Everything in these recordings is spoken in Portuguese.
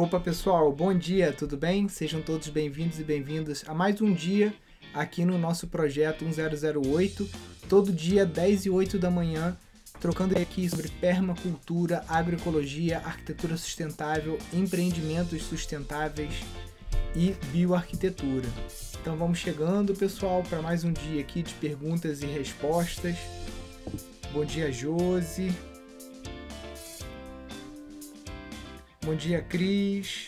Opa pessoal, bom dia, tudo bem? Sejam todos bem-vindos e bem-vindas a mais um dia aqui no nosso projeto 1008, todo dia 10 e 8 da manhã, trocando aqui sobre permacultura, agroecologia, arquitetura sustentável, empreendimentos sustentáveis e bioarquitetura. Então vamos chegando, pessoal, para mais um dia aqui de perguntas e respostas. Bom dia, Josi. Bom dia, Cris.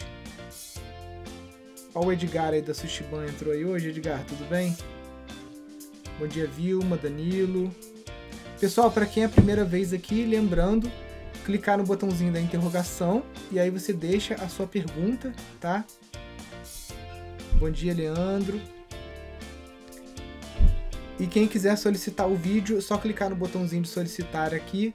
Olha o Edgar aí da Sushiban entrou aí hoje. Edgar, tudo bem? Bom dia, Vilma, Danilo. Pessoal, para quem é a primeira vez aqui, lembrando, clicar no botãozinho da interrogação e aí você deixa a sua pergunta, tá? Bom dia, Leandro. E quem quiser solicitar o vídeo, é só clicar no botãozinho de solicitar aqui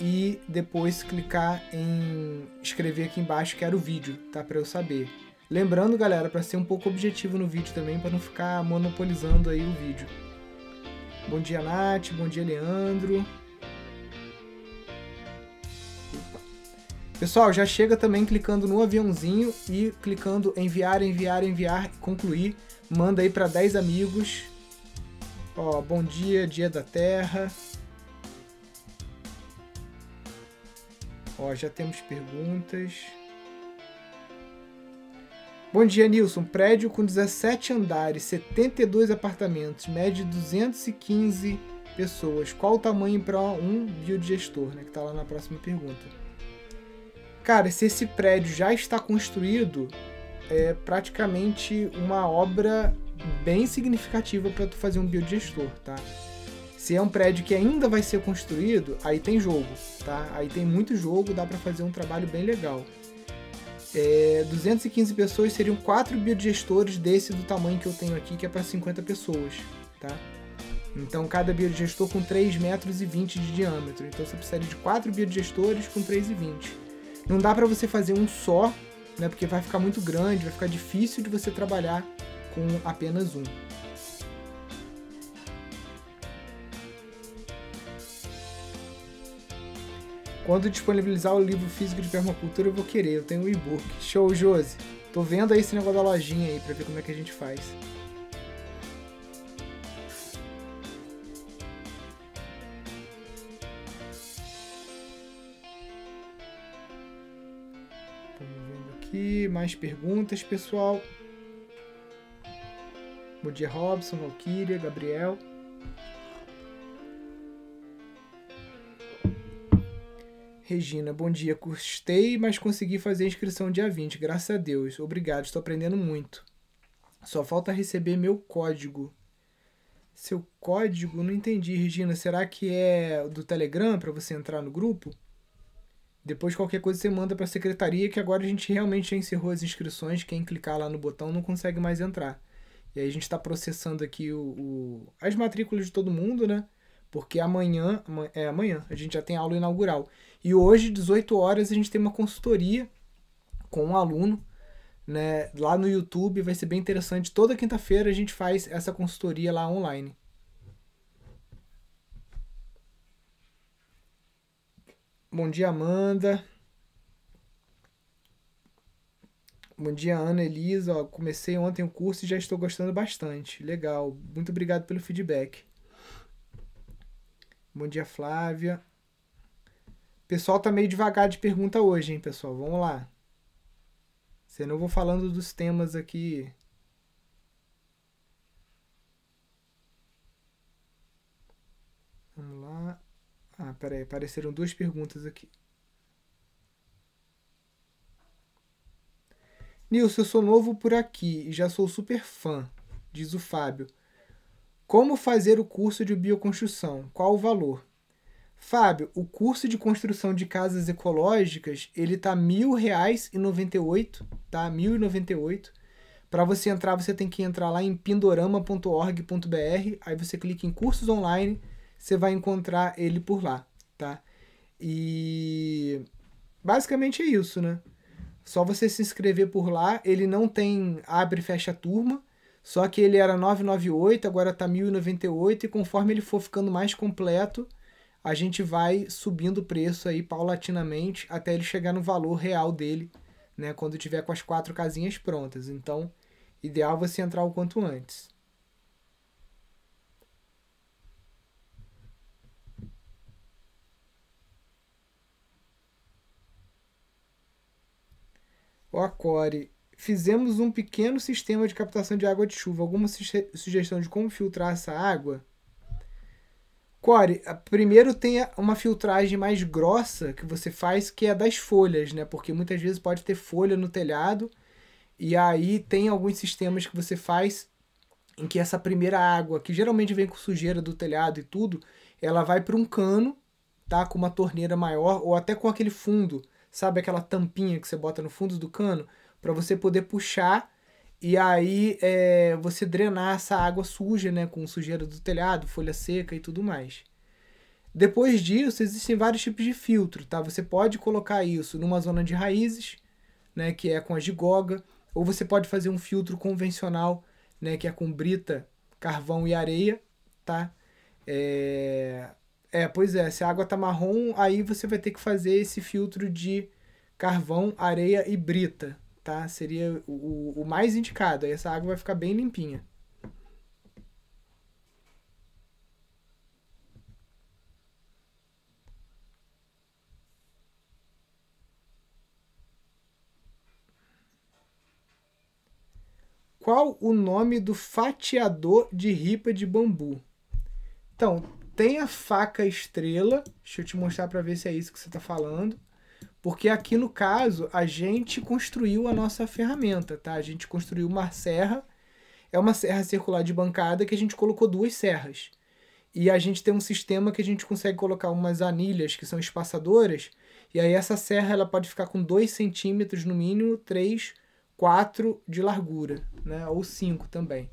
e depois clicar em escrever aqui embaixo que era o vídeo, tá? Para eu saber. Lembrando, galera, para ser um pouco objetivo no vídeo também, para não ficar monopolizando aí o vídeo. Bom dia, Nath. Bom dia, Leandro. Pessoal, já chega também clicando no aviãozinho e clicando enviar, enviar, enviar, concluir. Manda aí para 10 amigos. Ó, bom dia, dia da Terra. Ó, já temos perguntas. Bom dia, Nilson. Prédio com 17 andares, 72 apartamentos, média de 215 pessoas. Qual o tamanho para um biodigestor, né? Que tá lá na próxima pergunta. Cara, se esse prédio já está construído, é praticamente uma obra bem significativa para tu fazer um biodigestor, tá? Se é um prédio que ainda vai ser construído, aí tem jogo, tá? Aí tem muito jogo, dá para fazer um trabalho bem legal. É, 215 pessoas seriam quatro biodigestores desse do tamanho que eu tenho aqui, que é para 50 pessoas, tá? Então cada biodigestor com 3 metros e 20 de diâmetro. Então você precisaria de quatro biodigestores com 3,20. Não dá para você fazer um só, né? Porque vai ficar muito grande, vai ficar difícil de você trabalhar com apenas um. Quando disponibilizar o livro físico de permacultura, eu vou querer. Eu tenho um e-book. Show, Josi. Tô vendo aí esse negócio da lojinha aí pra ver como é que a gente faz. Vamos vendo aqui. Mais perguntas, pessoal. Bom dia, Robson, Valkyria, Gabriel. Regina, bom dia. Custei, mas consegui fazer a inscrição dia 20, graças a Deus. Obrigado, estou aprendendo muito. Só falta receber meu código. Seu código? Não entendi, Regina. Será que é do Telegram para você entrar no grupo? Depois qualquer coisa você manda para a secretaria, que agora a gente realmente já encerrou as inscrições. Quem clicar lá no botão não consegue mais entrar. E aí a gente está processando aqui o, o, as matrículas de todo mundo, né? Porque amanhã, é amanhã, a gente já tem aula inaugural. E hoje, 18 horas, a gente tem uma consultoria com um aluno, né, lá no YouTube, vai ser bem interessante. Toda quinta-feira a gente faz essa consultoria lá online. Bom dia, Amanda. Bom dia, Ana Elisa. Ó, comecei ontem o curso e já estou gostando bastante. Legal. Muito obrigado pelo feedback. Bom dia, Flávia. O pessoal tá meio devagar de pergunta hoje, hein, pessoal? Vamos lá. Senão eu vou falando dos temas aqui. Vamos lá. Ah, peraí, apareceram duas perguntas aqui. Nilson, eu sou novo por aqui e já sou super fã, diz o Fábio. Como fazer o curso de bioconstrução? Qual o valor? Fábio, o curso de construção de casas ecológicas, ele tá e oito, tá? Mil noventa e oito. Para você entrar, você tem que entrar lá em pindorama.org.br, aí você clica em cursos online, você vai encontrar ele por lá, tá? E basicamente é isso, né? Só você se inscrever por lá, ele não tem abre e fecha turma, só que ele era 998, agora tá 1098 e conforme ele for ficando mais completo, a gente vai subindo o preço aí paulatinamente até ele chegar no valor real dele, né, quando tiver com as quatro casinhas prontas. Então, ideal você entrar o quanto antes. O Acore, fizemos um pequeno sistema de captação de água de chuva. Alguma sugestão de como filtrar essa água? Core, primeiro tem uma filtragem mais grossa que você faz, que é das folhas, né? Porque muitas vezes pode ter folha no telhado, e aí tem alguns sistemas que você faz em que essa primeira água, que geralmente vem com sujeira do telhado e tudo, ela vai para um cano, tá? Com uma torneira maior, ou até com aquele fundo, sabe aquela tampinha que você bota no fundo do cano, para você poder puxar e aí é, você drenar essa água suja, né, com sujeira do telhado, folha seca e tudo mais. Depois disso, existem vários tipos de filtro, tá? Você pode colocar isso numa zona de raízes, né, que é com a gigoga, ou você pode fazer um filtro convencional, né, que é com brita, carvão e areia, tá? É, é pois é, se a água tá marrom, aí você vai ter que fazer esse filtro de carvão, areia e brita, tá? Seria o, o mais indicado. Aí essa água vai ficar bem limpinha. Qual o nome do fatiador de ripa de bambu? Então, tem a faca estrela. Deixa eu te mostrar para ver se é isso que você está falando. Porque aqui no caso, a gente construiu a nossa ferramenta, tá? A gente construiu uma serra, é uma serra circular de bancada que a gente colocou duas serras. E a gente tem um sistema que a gente consegue colocar umas anilhas que são espaçadoras, e aí essa serra ela pode ficar com 2 centímetros no mínimo, 3, 4 de largura, né? Ou 5 também.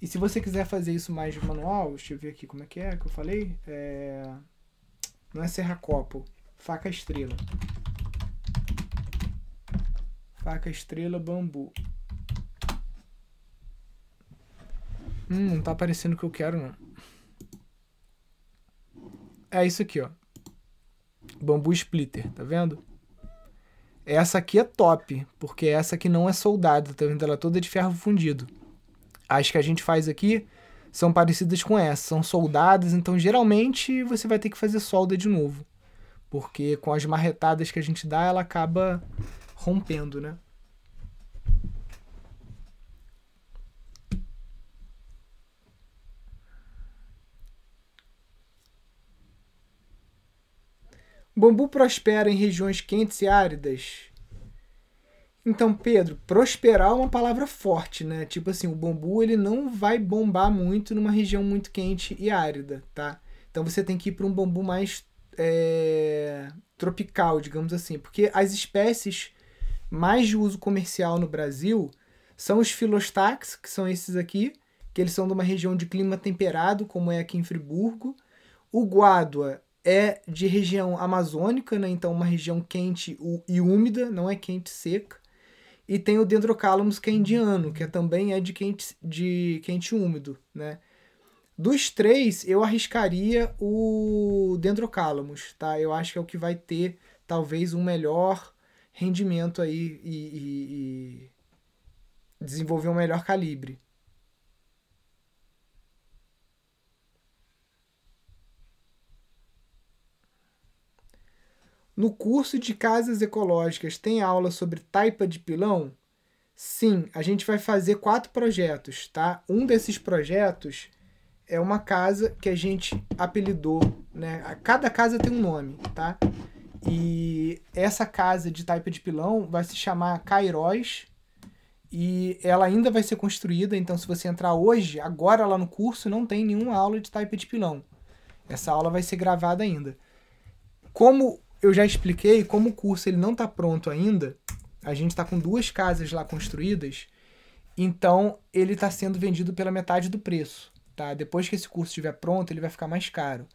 E se você quiser fazer isso mais manual, deixa eu ver aqui como é que é que eu falei. É... Não é serra copo, faca estrela. Faca estrela bambu. Hum, não tá aparecendo o que eu quero, não. É isso aqui, ó. Bambu splitter, tá vendo? Essa aqui é top, porque essa aqui não é soldada, tá vendo? Ela é toda de ferro fundido. As que a gente faz aqui são parecidas com essa, são soldadas, então geralmente você vai ter que fazer solda de novo. Porque com as marretadas que a gente dá, ela acaba rompendo, né? O bambu prospera em regiões quentes e áridas? Então, Pedro, prosperar é uma palavra forte, né? Tipo assim, o bambu ele não vai bombar muito numa região muito quente e árida, tá? Então você tem que ir para um bambu mais é, tropical, digamos assim, porque as espécies mais de uso comercial no Brasil são os filostax, que são esses aqui, que eles são de uma região de clima temperado, como é aqui em Friburgo. O guádua é de região amazônica, né? então uma região quente e úmida, não é quente seca. E tem o Dendrocalamus, que é indiano, que é, também é de quente, de quente úmido. Né? Dos três, eu arriscaria o Dendrocalamus, tá? Eu acho que é o que vai ter talvez um melhor rendimento aí e, e, e desenvolver um melhor calibre. No curso de casas ecológicas tem aula sobre taipa de pilão? Sim, a gente vai fazer quatro projetos, tá? Um desses projetos é uma casa que a gente apelidou, né? Cada casa tem um nome, tá? E essa casa de taipa de pilão vai se chamar Cairóis e ela ainda vai ser construída, então se você entrar hoje, agora lá no curso, não tem nenhuma aula de taipa de pilão. Essa aula vai ser gravada ainda. Como eu já expliquei, como o curso ele não está pronto ainda, a gente está com duas casas lá construídas, então ele está sendo vendido pela metade do preço. Tá? Depois que esse curso estiver pronto, ele vai ficar mais caro.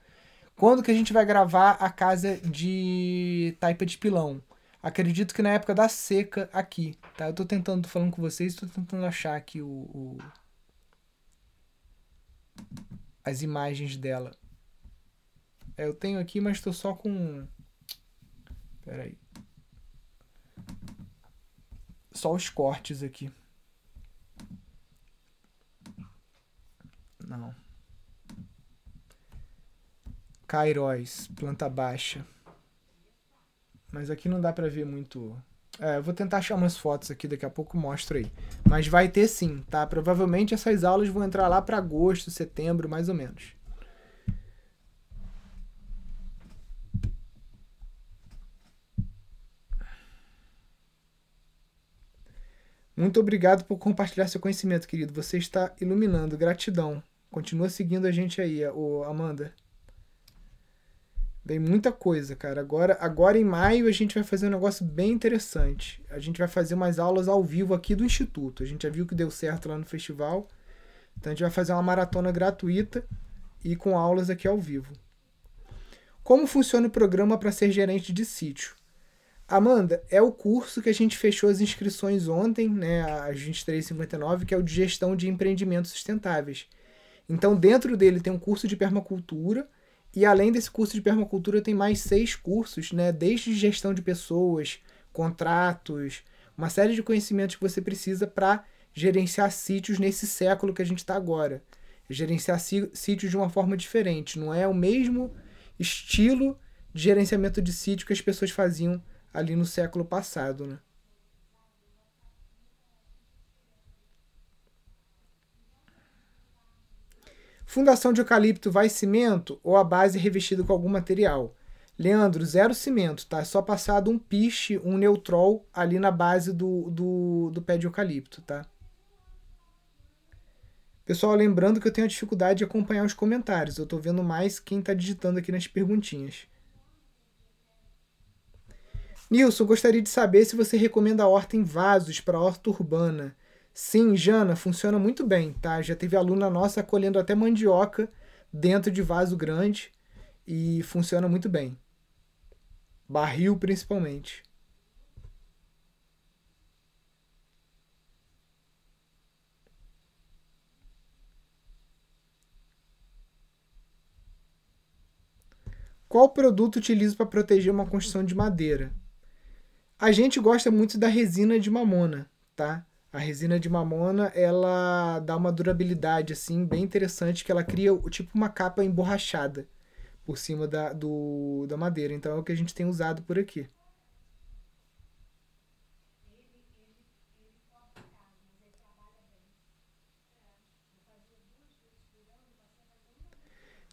Quando que a gente vai gravar a casa de taipa de pilão? Acredito que na época da seca aqui, tá? Eu tô tentando, falando com vocês, tô tentando achar aqui o, o as imagens dela. É, eu tenho aqui, mas tô só com... Pera aí. só os cortes aqui. Não. Cairóis, planta baixa. Mas aqui não dá pra ver muito. É, eu vou tentar achar umas fotos aqui, daqui a pouco mostro aí. Mas vai ter sim, tá? Provavelmente essas aulas vão entrar lá para agosto, setembro, mais ou menos. Muito obrigado por compartilhar seu conhecimento, querido. Você está iluminando. Gratidão. Continua seguindo a gente aí, o Amanda. Vem muita coisa, cara. Agora, agora em maio a gente vai fazer um negócio bem interessante. A gente vai fazer umas aulas ao vivo aqui do Instituto. A gente já viu que deu certo lá no festival. Então a gente vai fazer uma maratona gratuita e com aulas aqui ao vivo. Como funciona o programa para ser gerente de sítio? Amanda, é o curso que a gente fechou as inscrições ontem, né, às 23h59, que é o de gestão de empreendimentos sustentáveis. Então, dentro dele tem um curso de permacultura, e além desse curso de permacultura, tem mais seis cursos, né, desde gestão de pessoas, contratos, uma série de conhecimentos que você precisa para gerenciar sítios nesse século que a gente está agora. Gerenciar sítios de uma forma diferente, não é o mesmo estilo de gerenciamento de sítio que as pessoas faziam ali no século passado, né? Fundação de eucalipto vai cimento ou a base revestida com algum material? Leandro, zero cimento, tá? É só passado um piche, um neutrol ali na base do, do, do pé de eucalipto, tá? Pessoal, lembrando que eu tenho a dificuldade de acompanhar os comentários. Eu tô vendo mais quem tá digitando aqui nas perguntinhas. Nilson, gostaria de saber se você recomenda a horta em vasos para horta urbana. Sim, Jana, funciona muito bem, tá? Já teve aluna nossa colhendo até mandioca dentro de vaso grande e funciona muito bem. Barril principalmente. Qual produto utilizo para proteger uma construção de madeira? A gente gosta muito da resina de mamona, tá? A resina de mamona, ela dá uma durabilidade assim bem interessante que ela cria tipo uma capa emborrachada por cima da, do, da madeira. Então é o que a gente tem usado por aqui.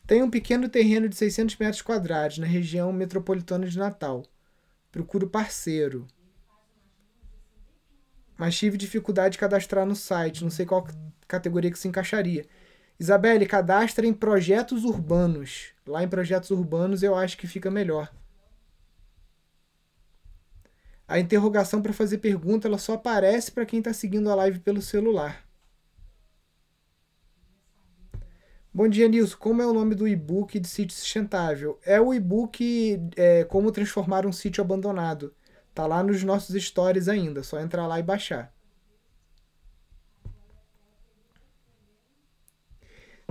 Tem um pequeno terreno de 600 metros quadrados na região metropolitana de Natal procuro parceiro. Mas tive dificuldade de cadastrar no site, não sei qual categoria que se encaixaria. Isabelle, cadastra em projetos urbanos. Lá em projetos urbanos eu acho que fica melhor. A interrogação para fazer pergunta ela só aparece para quem está seguindo a live pelo celular. Bom dia, Nilson. Como é o nome do e-book de sítio sustentável? É o e-book é, Como Transformar um Sítio Abandonado. Tá lá nos nossos stories ainda, só entrar lá e baixar.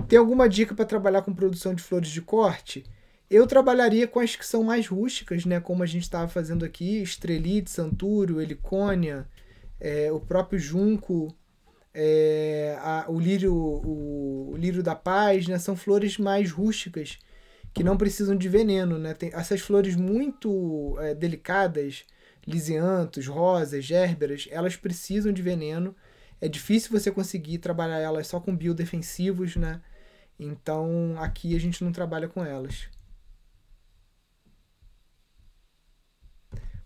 Tem alguma dica para trabalhar com produção de flores de corte? Eu trabalharia com as que são mais rústicas, né? Como a gente estava fazendo aqui, estrelite, santúrio, helicônia, é, o próprio junco é, a, o, lírio, o, o, lírio da paz, né? São flores mais rústicas que não precisam de veneno, né? Tem essas flores muito é, delicadas, lisiantos, rosas, gérberas, elas precisam de veneno. É difícil você conseguir trabalhar elas só com biodefensivos, né? Então aqui a gente não trabalha com elas.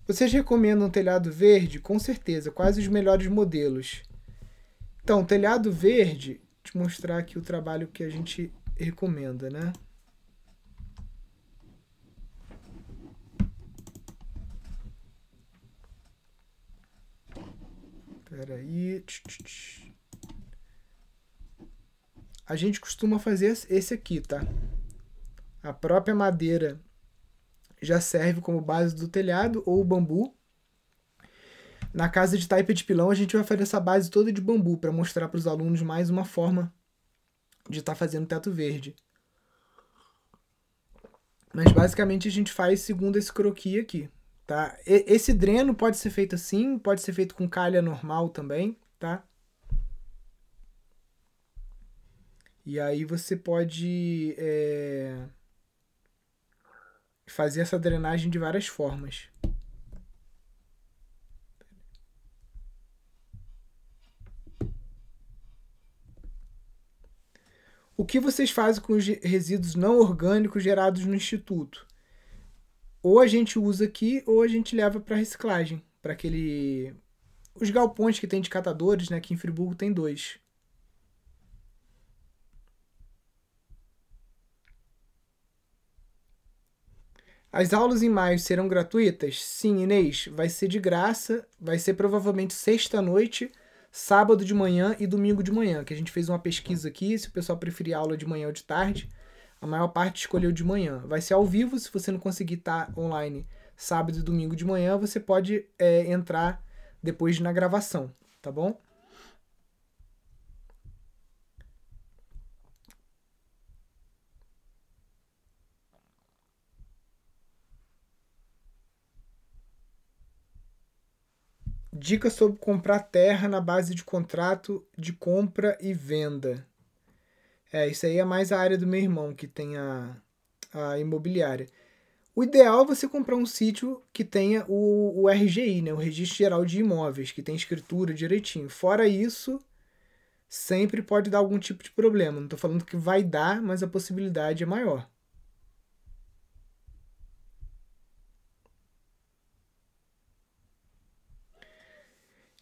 Vocês recomendam telhado verde? Com certeza, quais os melhores modelos? Então, telhado verde, te mostrar aqui o trabalho que a gente recomenda, né? Espera aí. A gente costuma fazer esse aqui, tá? A própria madeira já serve como base do telhado ou bambu na casa de taipa de pilão, a gente vai fazer essa base toda de bambu para mostrar para os alunos mais uma forma de estar tá fazendo teto verde. Mas basicamente a gente faz segundo esse croquis aqui, Tá? Esse dreno pode ser feito assim, pode ser feito com calha normal também, tá? E aí você pode é, fazer essa drenagem de várias formas. O que vocês fazem com os resíduos não orgânicos gerados no instituto? Ou a gente usa aqui, ou a gente leva para reciclagem, para aquele os galpões que tem de catadores, né? Aqui em Friburgo tem dois. As aulas em maio serão gratuitas? Sim, Inês, vai ser de graça, vai ser provavelmente sexta-noite sábado de manhã e domingo de manhã, que a gente fez uma pesquisa aqui, se o pessoal preferir aula de manhã ou de tarde, a maior parte escolheu de manhã. Vai ser ao vivo, se você não conseguir estar online sábado e domingo de manhã, você pode é, entrar depois na gravação, tá bom? Dicas sobre comprar terra na base de contrato de compra e venda. É, isso aí é mais a área do meu irmão, que tem a, a imobiliária. O ideal é você comprar um sítio que tenha o, o RGI, né, o Registro Geral de Imóveis, que tem escritura direitinho. Fora isso, sempre pode dar algum tipo de problema. Não estou falando que vai dar, mas a possibilidade é maior.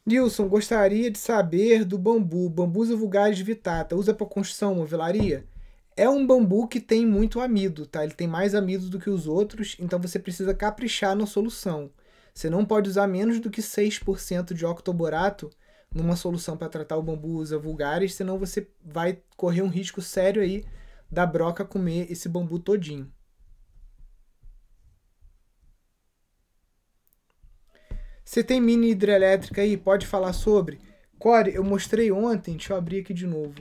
Nilson, gostaria de saber do bambu, bambus vulgares vitata, usa para construção, movelaria? É um bambu que tem muito amido, tá? Ele tem mais amido do que os outros, então você precisa caprichar na solução. Você não pode usar menos do que 6% de octoborato numa solução para tratar o bambu usa vulgares, senão você vai correr um risco sério aí da broca comer esse bambu todinho. Você tem mini hidrelétrica aí? Pode falar sobre? Core, eu mostrei ontem, deixa eu abrir aqui de novo.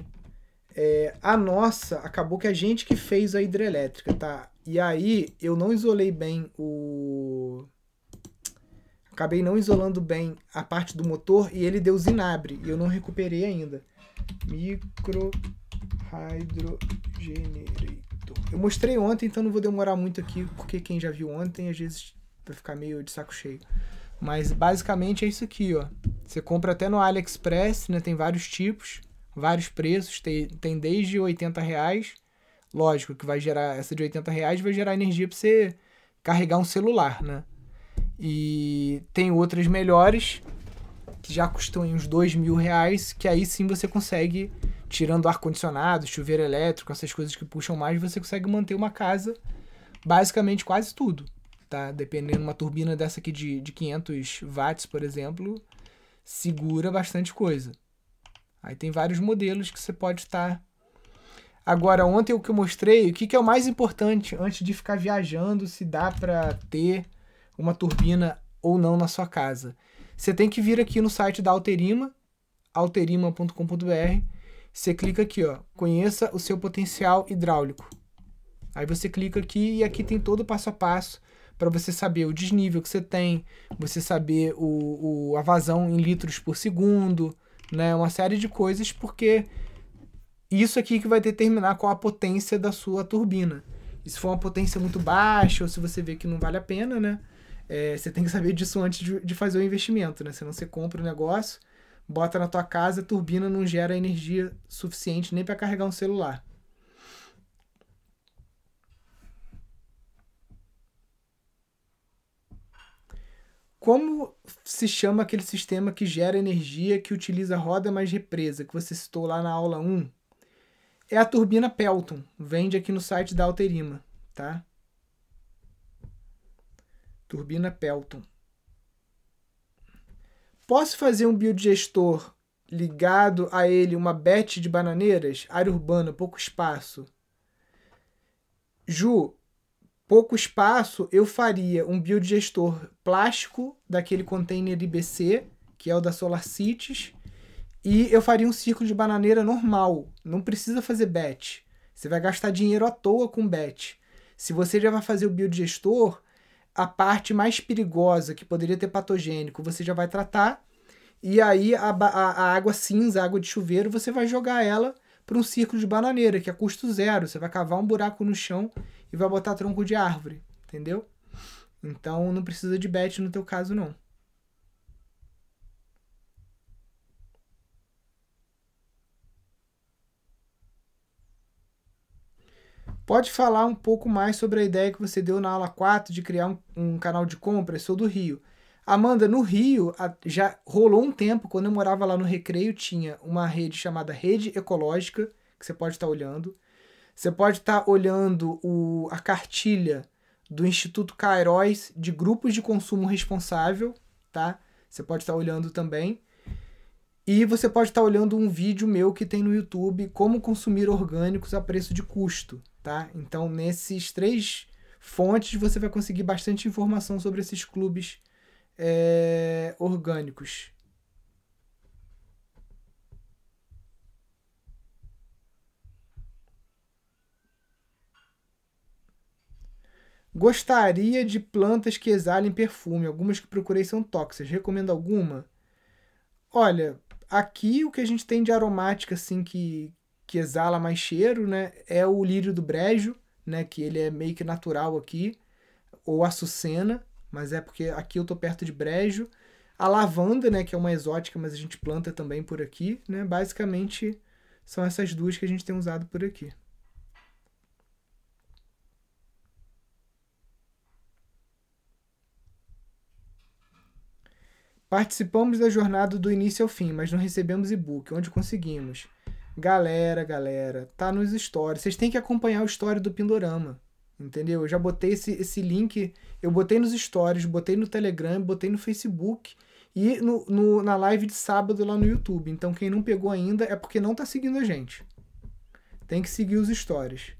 É, a nossa, acabou que a gente que fez a hidrelétrica, tá? E aí eu não isolei bem o. Acabei não isolando bem a parte do motor e ele deu zinabre. E eu não recuperei ainda. Micro Hydrogenerator. Eu mostrei ontem, então não vou demorar muito aqui, porque quem já viu ontem às vezes vai ficar meio de saco cheio. Mas basicamente é isso aqui, ó. Você compra até no AliExpress, né? Tem vários tipos, vários preços, tem, tem desde 80 reais. Lógico que vai gerar, essa de 80 reais vai gerar energia para você carregar um celular, né? E tem outras melhores, que já custam uns dois mil reais, que aí sim você consegue, tirando ar-condicionado, chuveiro elétrico, essas coisas que puxam mais, você consegue manter uma casa, basicamente quase tudo tá? Dependendo uma turbina dessa aqui de, de 500 watts, por exemplo, segura bastante coisa. Aí tem vários modelos que você pode estar. Tá... Agora, ontem o que eu mostrei, o que, que é o mais importante antes de ficar viajando, se dá para ter uma turbina ou não na sua casa. Você tem que vir aqui no site da Alterima, alterima.com.br. Você clica aqui, ó, conheça o seu potencial hidráulico. Aí você clica aqui e aqui tem todo o passo a passo para você saber o desnível que você tem, você saber o, o, a vazão em litros por segundo, né? Uma série de coisas, porque isso aqui que vai determinar qual a potência da sua turbina. E se for uma potência muito baixa, ou se você vê que não vale a pena, né? É, você tem que saber disso antes de, de fazer o investimento, né? Senão você compra o negócio, bota na tua casa, a turbina não gera energia suficiente nem para carregar um celular. Como se chama aquele sistema que gera energia que utiliza roda mais represa, que você citou lá na aula 1? É a turbina Pelton. Vende aqui no site da Alterima, tá? Turbina Pelton. Posso fazer um biodigestor ligado a ele uma bete de bananeiras? Área urbana, pouco espaço. Ju, pouco espaço, eu faria um biodigestor plástico daquele container IBC, que é o da SolarCities, e eu faria um círculo de bananeira normal. Não precisa fazer bet. Você vai gastar dinheiro à toa com bet. Se você já vai fazer o biodigestor, a parte mais perigosa, que poderia ter patogênico, você já vai tratar. E aí a, a, a água cinza, a água de chuveiro, você vai jogar ela para um círculo de bananeira, que é custo zero. Você vai cavar um buraco no chão e vai botar tronco de árvore, entendeu? Então não precisa de bet no teu caso não. Pode falar um pouco mais sobre a ideia que você deu na aula 4 de criar um, um canal de compras? Sou do Rio. Amanda, no Rio, já rolou um tempo, quando eu morava lá no Recreio, tinha uma rede chamada Rede Ecológica, que você pode estar tá olhando. Você pode estar tá olhando o, a cartilha do Instituto Cairóis de grupos de consumo responsável, tá? Você pode estar tá olhando também. E você pode estar tá olhando um vídeo meu que tem no YouTube, como consumir orgânicos a preço de custo, tá? Então, nesses três fontes você vai conseguir bastante informação sobre esses clubes é, orgânicos. Gostaria de plantas que exalem perfume. Algumas que procurei são tóxicas. Recomendo alguma? Olha, aqui o que a gente tem de aromática assim que, que exala mais cheiro, né, é o lírio do brejo, né, que ele é meio que natural aqui, ou açucena, mas é porque aqui eu tô perto de brejo. A lavanda, né, que é uma exótica, mas a gente planta também por aqui, né? Basicamente são essas duas que a gente tem usado por aqui. Participamos da jornada do início ao fim, mas não recebemos e-book. Onde conseguimos? Galera, galera, tá nos stories. Vocês têm que acompanhar o story do Pindorama. Entendeu? Eu já botei esse, esse link, eu botei nos stories, botei no Telegram, botei no Facebook e no, no, na live de sábado lá no YouTube. Então quem não pegou ainda é porque não tá seguindo a gente. Tem que seguir os stories.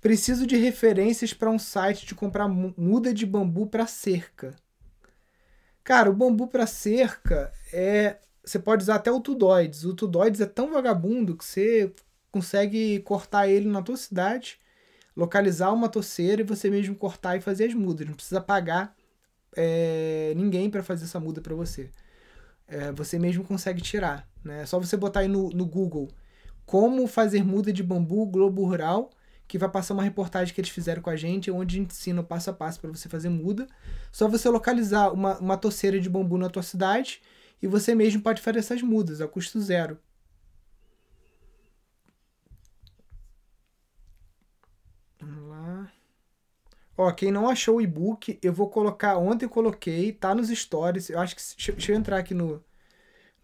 Preciso de referências para um site de comprar muda de bambu para cerca. Cara, o bambu para cerca é. Você pode usar até o Tudoides. O Tudoides é tão vagabundo que você consegue cortar ele na tua cidade, localizar uma torceira e você mesmo cortar e fazer as mudas. Não precisa pagar é, ninguém para fazer essa muda para você. É, você mesmo consegue tirar. Né? É só você botar aí no, no Google como fazer muda de bambu Globo Rural, que vai passar uma reportagem que eles fizeram com a gente, onde ensina passo a passo para você fazer muda. Só você localizar uma, uma torceira de bambu na tua cidade e você mesmo pode fazer essas mudas a custo zero. Ó, quem não achou o e-book, eu vou colocar. Ontem coloquei, tá nos stories. Eu acho que. Deixa, deixa eu entrar aqui no,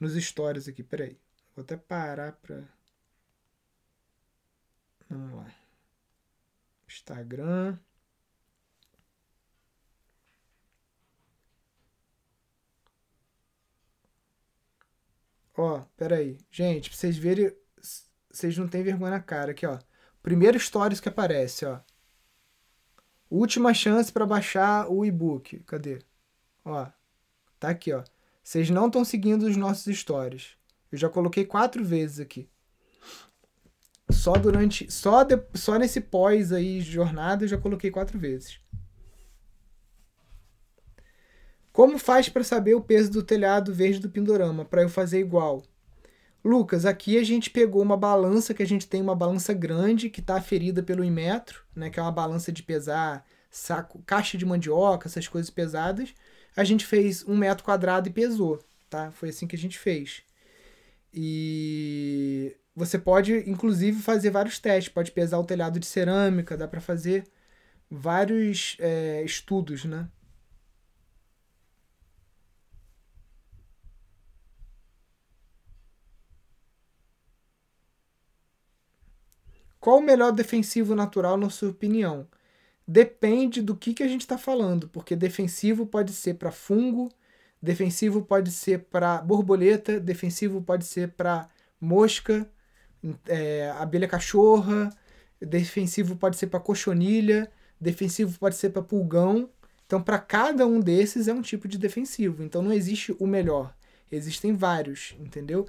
nos stories aqui, peraí. Vou até parar pra. Vamos lá. Instagram. Ó, peraí. Gente, pra vocês verem. Vocês não têm vergonha na cara aqui, ó. Primeiro stories que aparece, ó. Última chance para baixar o e-book. Cadê? Ó, tá aqui, ó. Vocês não estão seguindo os nossos stories. Eu já coloquei quatro vezes aqui. Só durante, só de, só nesse pós aí jornada eu já coloquei quatro vezes. Como faz para saber o peso do telhado verde do Pindorama para eu fazer igual? Lucas, aqui a gente pegou uma balança que a gente tem uma balança grande que está aferida pelo Inmetro, né, que é uma balança de pesar saco, caixa de mandioca, essas coisas pesadas. A gente fez um metro quadrado e pesou, tá? Foi assim que a gente fez. E você pode, inclusive, fazer vários testes. Pode pesar o telhado de cerâmica, dá para fazer vários é, estudos, né? Qual o melhor defensivo natural, na sua opinião? Depende do que, que a gente está falando, porque defensivo pode ser para fungo, defensivo pode ser para borboleta, defensivo pode ser para mosca, é, abelha cachorra, defensivo pode ser para cochonilha, defensivo pode ser para pulgão. Então, para cada um desses é um tipo de defensivo. Então, não existe o melhor. Existem vários, entendeu?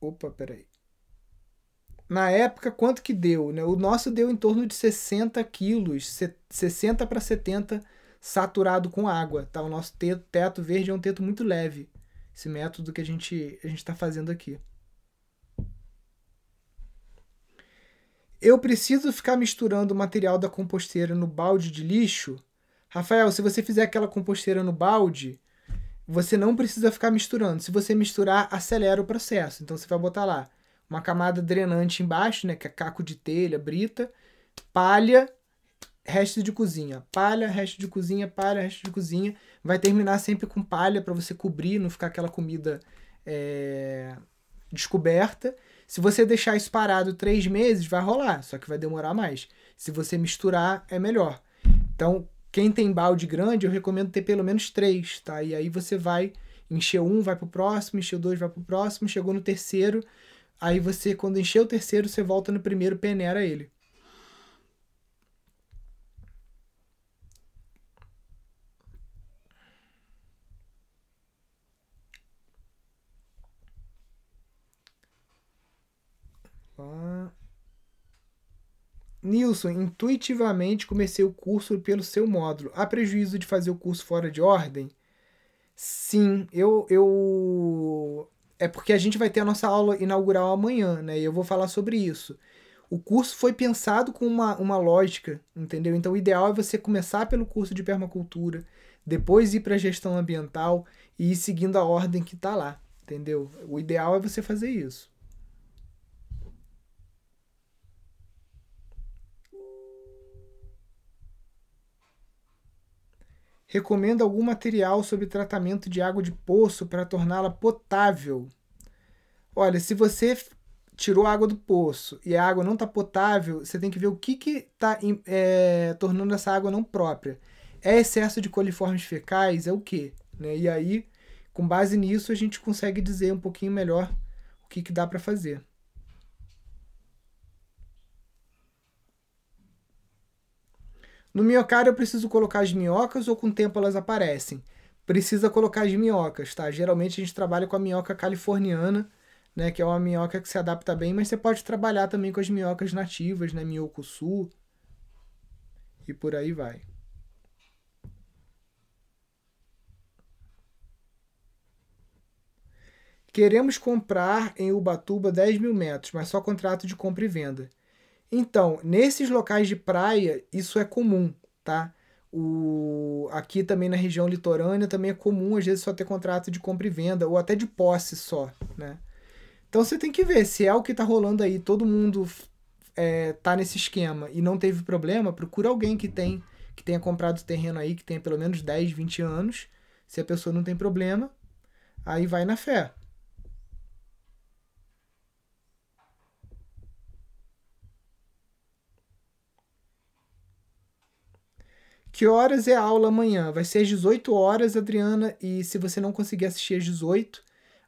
Opa, peraí. na época, quanto que deu? Né? O nosso deu em torno de 60 quilos, 60 para 70 saturado com água. Tá? O nosso teto, verde é um teto muito leve. Esse método que a gente a está fazendo aqui. Eu preciso ficar misturando o material da composteira no balde de lixo? Rafael, se você fizer aquela composteira no balde, você não precisa ficar misturando. Se você misturar, acelera o processo. Então você vai botar lá uma camada drenante embaixo, né, que é caco de telha, brita, palha, resto de cozinha, palha, resto de cozinha, palha, resto de cozinha. Vai terminar sempre com palha para você cobrir, não ficar aquela comida é, descoberta. Se você deixar isso parado três meses, vai rolar, só que vai demorar mais. Se você misturar, é melhor. Então, quem tem balde grande, eu recomendo ter pelo menos três, tá? E aí você vai encher um, vai pro próximo, encher dois, vai pro próximo, chegou no terceiro, aí você, quando encher o terceiro, você volta no primeiro, peneira ele. Nilson, intuitivamente comecei o curso pelo seu módulo. Há prejuízo de fazer o curso fora de ordem? Sim, eu, eu. É porque a gente vai ter a nossa aula inaugural amanhã, né? E eu vou falar sobre isso. O curso foi pensado com uma, uma lógica, entendeu? Então, o ideal é você começar pelo curso de permacultura, depois ir para a gestão ambiental e ir seguindo a ordem que está lá, entendeu? O ideal é você fazer isso. Recomenda algum material sobre tratamento de água de poço para torná-la potável. Olha, se você tirou a água do poço e a água não está potável, você tem que ver o que está é, tornando essa água não própria. É excesso de coliformes fecais? É o quê? Né? E aí, com base nisso, a gente consegue dizer um pouquinho melhor o que, que dá para fazer. No miocárdio eu preciso colocar as minhocas ou com o tempo elas aparecem? Precisa colocar as minhocas, tá? Geralmente a gente trabalha com a minhoca californiana, né, que é uma minhoca que se adapta bem, mas você pode trabalhar também com as minhocas nativas, né, sul e por aí vai. Queremos comprar em Ubatuba 10 mil metros, mas só contrato de compra e venda. Então, nesses locais de praia, isso é comum, tá? O... Aqui também na região litorânea também é comum, às vezes, só ter contrato de compra e venda, ou até de posse só, né? Então você tem que ver se é o que está rolando aí, todo mundo é, tá nesse esquema e não teve problema, procura alguém que tem que tenha comprado terreno aí, que tenha pelo menos 10, 20 anos. Se a pessoa não tem problema, aí vai na fé. Que horas é a aula amanhã? Vai ser às 18 horas, Adriana, e se você não conseguir assistir às 18,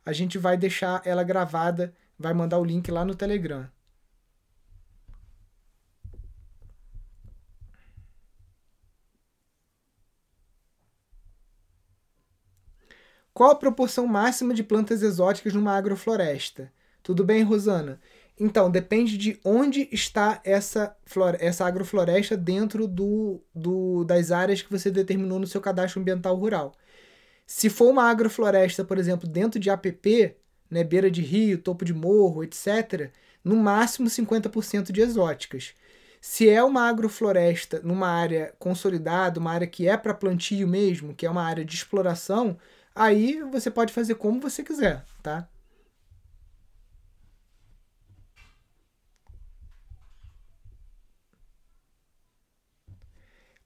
a gente vai deixar ela gravada, vai mandar o link lá no Telegram. Qual a proporção máxima de plantas exóticas numa agrofloresta? Tudo bem, Rosana? Então, depende de onde está essa, essa agrofloresta dentro do, do, das áreas que você determinou no seu cadastro ambiental rural. Se for uma agrofloresta, por exemplo, dentro de APP, né, beira de rio, topo de morro, etc., no máximo 50% de exóticas. Se é uma agrofloresta numa área consolidada, uma área que é para plantio mesmo, que é uma área de exploração, aí você pode fazer como você quiser, tá?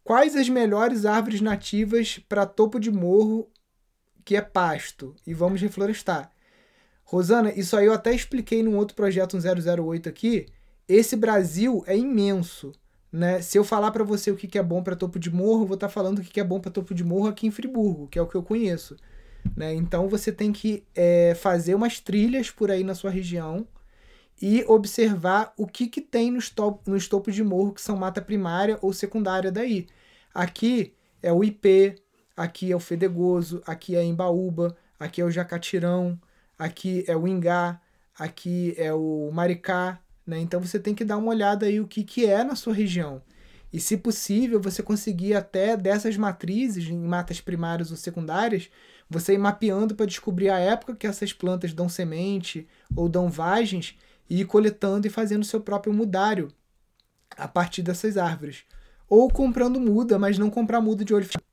Quais as melhores árvores nativas para topo de morro que é pasto e vamos reflorestar? Rosana, isso aí eu até expliquei num outro projeto, um 008 aqui. Esse Brasil é imenso. Né? Se eu falar para você o que é bom para topo de morro, eu vou estar tá falando o que é bom para topo de morro aqui em Friburgo, que é o que eu conheço. Né? Então você tem que é, fazer umas trilhas por aí na sua região e observar o que, que tem nos, top, nos topos de morro que são mata primária ou secundária daí. Aqui é o IP, aqui é o Fedegoso, aqui é Embaúba, aqui é o Jacatirão, aqui é o Ingá, aqui é o Maricá, Né? Então você tem que dar uma olhada aí o que, que é na sua região. E se possível, você conseguir até dessas matrizes, em matas primárias ou secundárias, você ir mapeando para descobrir a época que essas plantas dão semente ou dão vagens e coletando e fazendo seu próprio mudário a partir dessas árvores. Ou comprando muda, mas não comprar muda de olho fechado.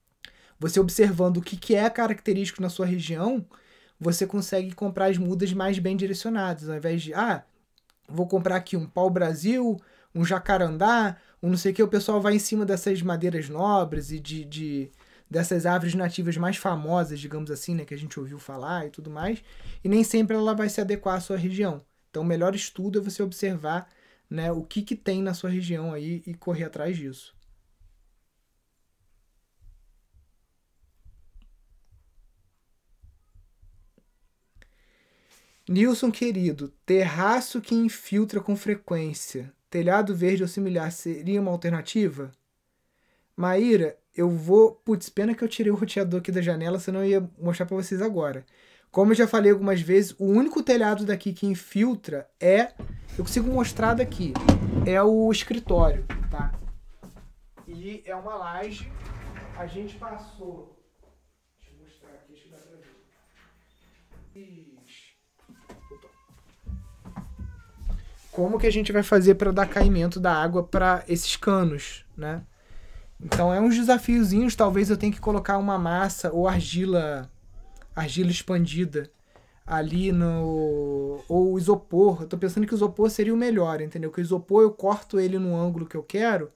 Você observando o que, que é característico na sua região, você consegue comprar as mudas mais bem direcionadas. Ao invés de, ah, vou comprar aqui um pau-brasil, um jacarandá, um não sei o que, o pessoal vai em cima dessas madeiras nobres e de, de dessas árvores nativas mais famosas, digamos assim, né, que a gente ouviu falar e tudo mais, e nem sempre ela vai se adequar à sua região. Então, o melhor estudo é você observar né, o que, que tem na sua região aí e correr atrás disso. Nilson querido, terraço que infiltra com frequência, telhado verde ou similar seria uma alternativa? Maíra, eu vou. Putz, pena que eu tirei o roteador aqui da janela, senão eu ia mostrar para vocês agora. Como eu já falei algumas vezes, o único telhado daqui que infiltra é. Eu consigo mostrar daqui. É o escritório, tá? E é uma laje. A gente passou. Deixa eu mostrar aqui, acho que dá pra ver. Como que a gente vai fazer para dar caimento da água para esses canos, né? Então é uns desafiozinhos, talvez eu tenha que colocar uma massa ou argila argila expandida ali no. Ou isopor. Eu tô pensando que o isopor seria o melhor, entendeu? Que o isopor eu corto ele no ângulo que eu quero,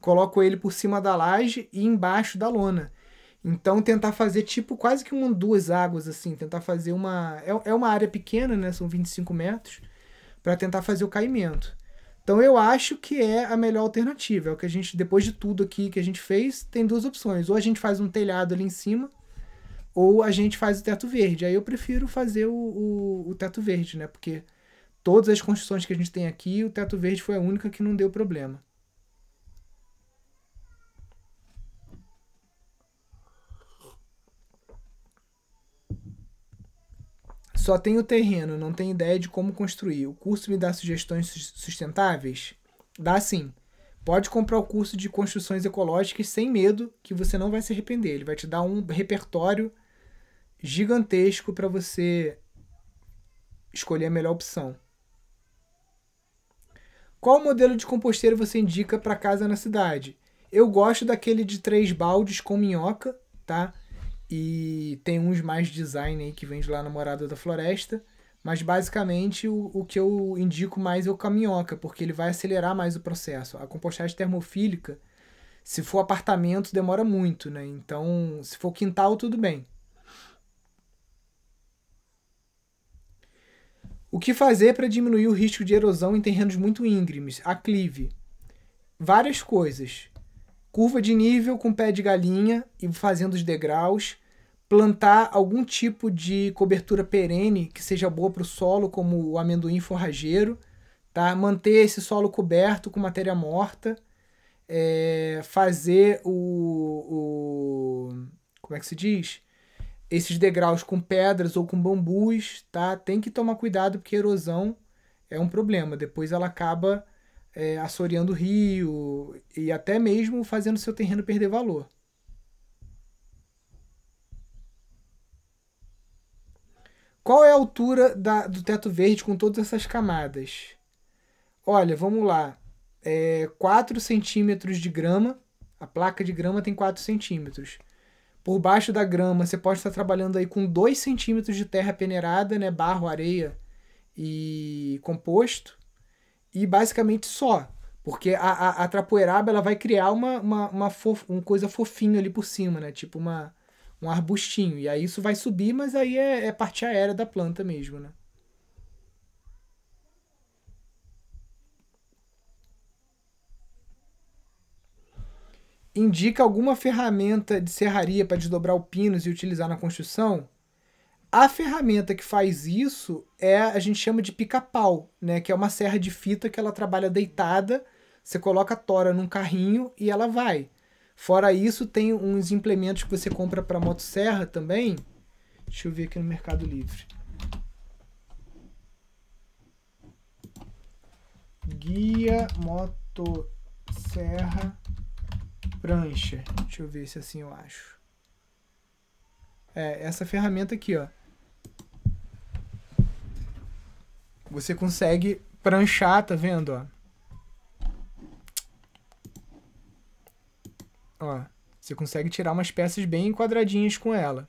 coloco ele por cima da laje e embaixo da lona. Então tentar fazer tipo quase que uma, duas águas assim, tentar fazer uma. É, é uma área pequena, né? São 25 metros, para tentar fazer o caimento. Então eu acho que é a melhor alternativa. É o que a gente, depois de tudo aqui que a gente fez, tem duas opções. Ou a gente faz um telhado ali em cima, ou a gente faz o teto verde. Aí eu prefiro fazer o, o, o, teto verde, né? Porque todas as construções que a gente tem aqui, o teto verde foi a única que não deu problema. Só tenho terreno, não tenho ideia de como construir. O curso me dá sugestões sustentáveis? Dá sim. Pode comprar o curso de construções ecológicas sem medo, que você não vai se arrepender. Ele vai te dar um repertório gigantesco para você escolher a melhor opção. Qual modelo de composteiro você indica para casa na cidade? Eu gosto daquele de três baldes com minhoca, tá? E tem uns mais design aí que vende lá na Morada da Floresta. Mas basicamente o, o que eu indico mais é o com a minhoca, porque ele vai acelerar mais o processo. A compostagem termofílica, se for apartamento, demora muito, né? Então, se for quintal, tudo bem. O que fazer para diminuir o risco de erosão em terrenos muito íngremes? Aclive. Várias coisas. Curva de nível com pé de galinha e fazendo os degraus. Plantar algum tipo de cobertura perene que seja boa para o solo, como o amendoim forrageiro. Tá? Manter esse solo coberto com matéria morta. É, fazer o, o. Como é que se diz? Esses degraus com pedras ou com bambus, tá? Tem que tomar cuidado porque erosão é um problema. Depois ela acaba é, assoreando o rio e até mesmo fazendo seu terreno perder valor. Qual é a altura da, do teto verde com todas essas camadas? Olha, vamos lá. É 4 centímetros de grama. A placa de grama tem 4 centímetros. Por baixo da grama, você pode estar trabalhando aí com 2 centímetros de terra peneirada, né? Barro, areia e composto. E basicamente só. Porque a, a, a trapoeraba ela vai criar uma, uma, uma, fof, uma coisa fofinha ali por cima, né? Tipo uma, um arbustinho. E aí isso vai subir, mas aí é, é parte aérea da planta mesmo, né? Indica alguma ferramenta de serraria para desdobrar o pinos e utilizar na construção? A ferramenta que faz isso é a gente chama de pica-pau, né? Que é uma serra de fita que ela trabalha deitada. Você coloca a tora num carrinho e ela vai. Fora isso, tem uns implementos que você compra para motosserra também. Deixa eu ver aqui no Mercado Livre. guia motosserra prancha. Deixa eu ver se assim eu acho. É, essa ferramenta aqui, ó. Você consegue pranchar, tá vendo, ó? Ó, você consegue tirar umas peças bem quadradinhas com ela.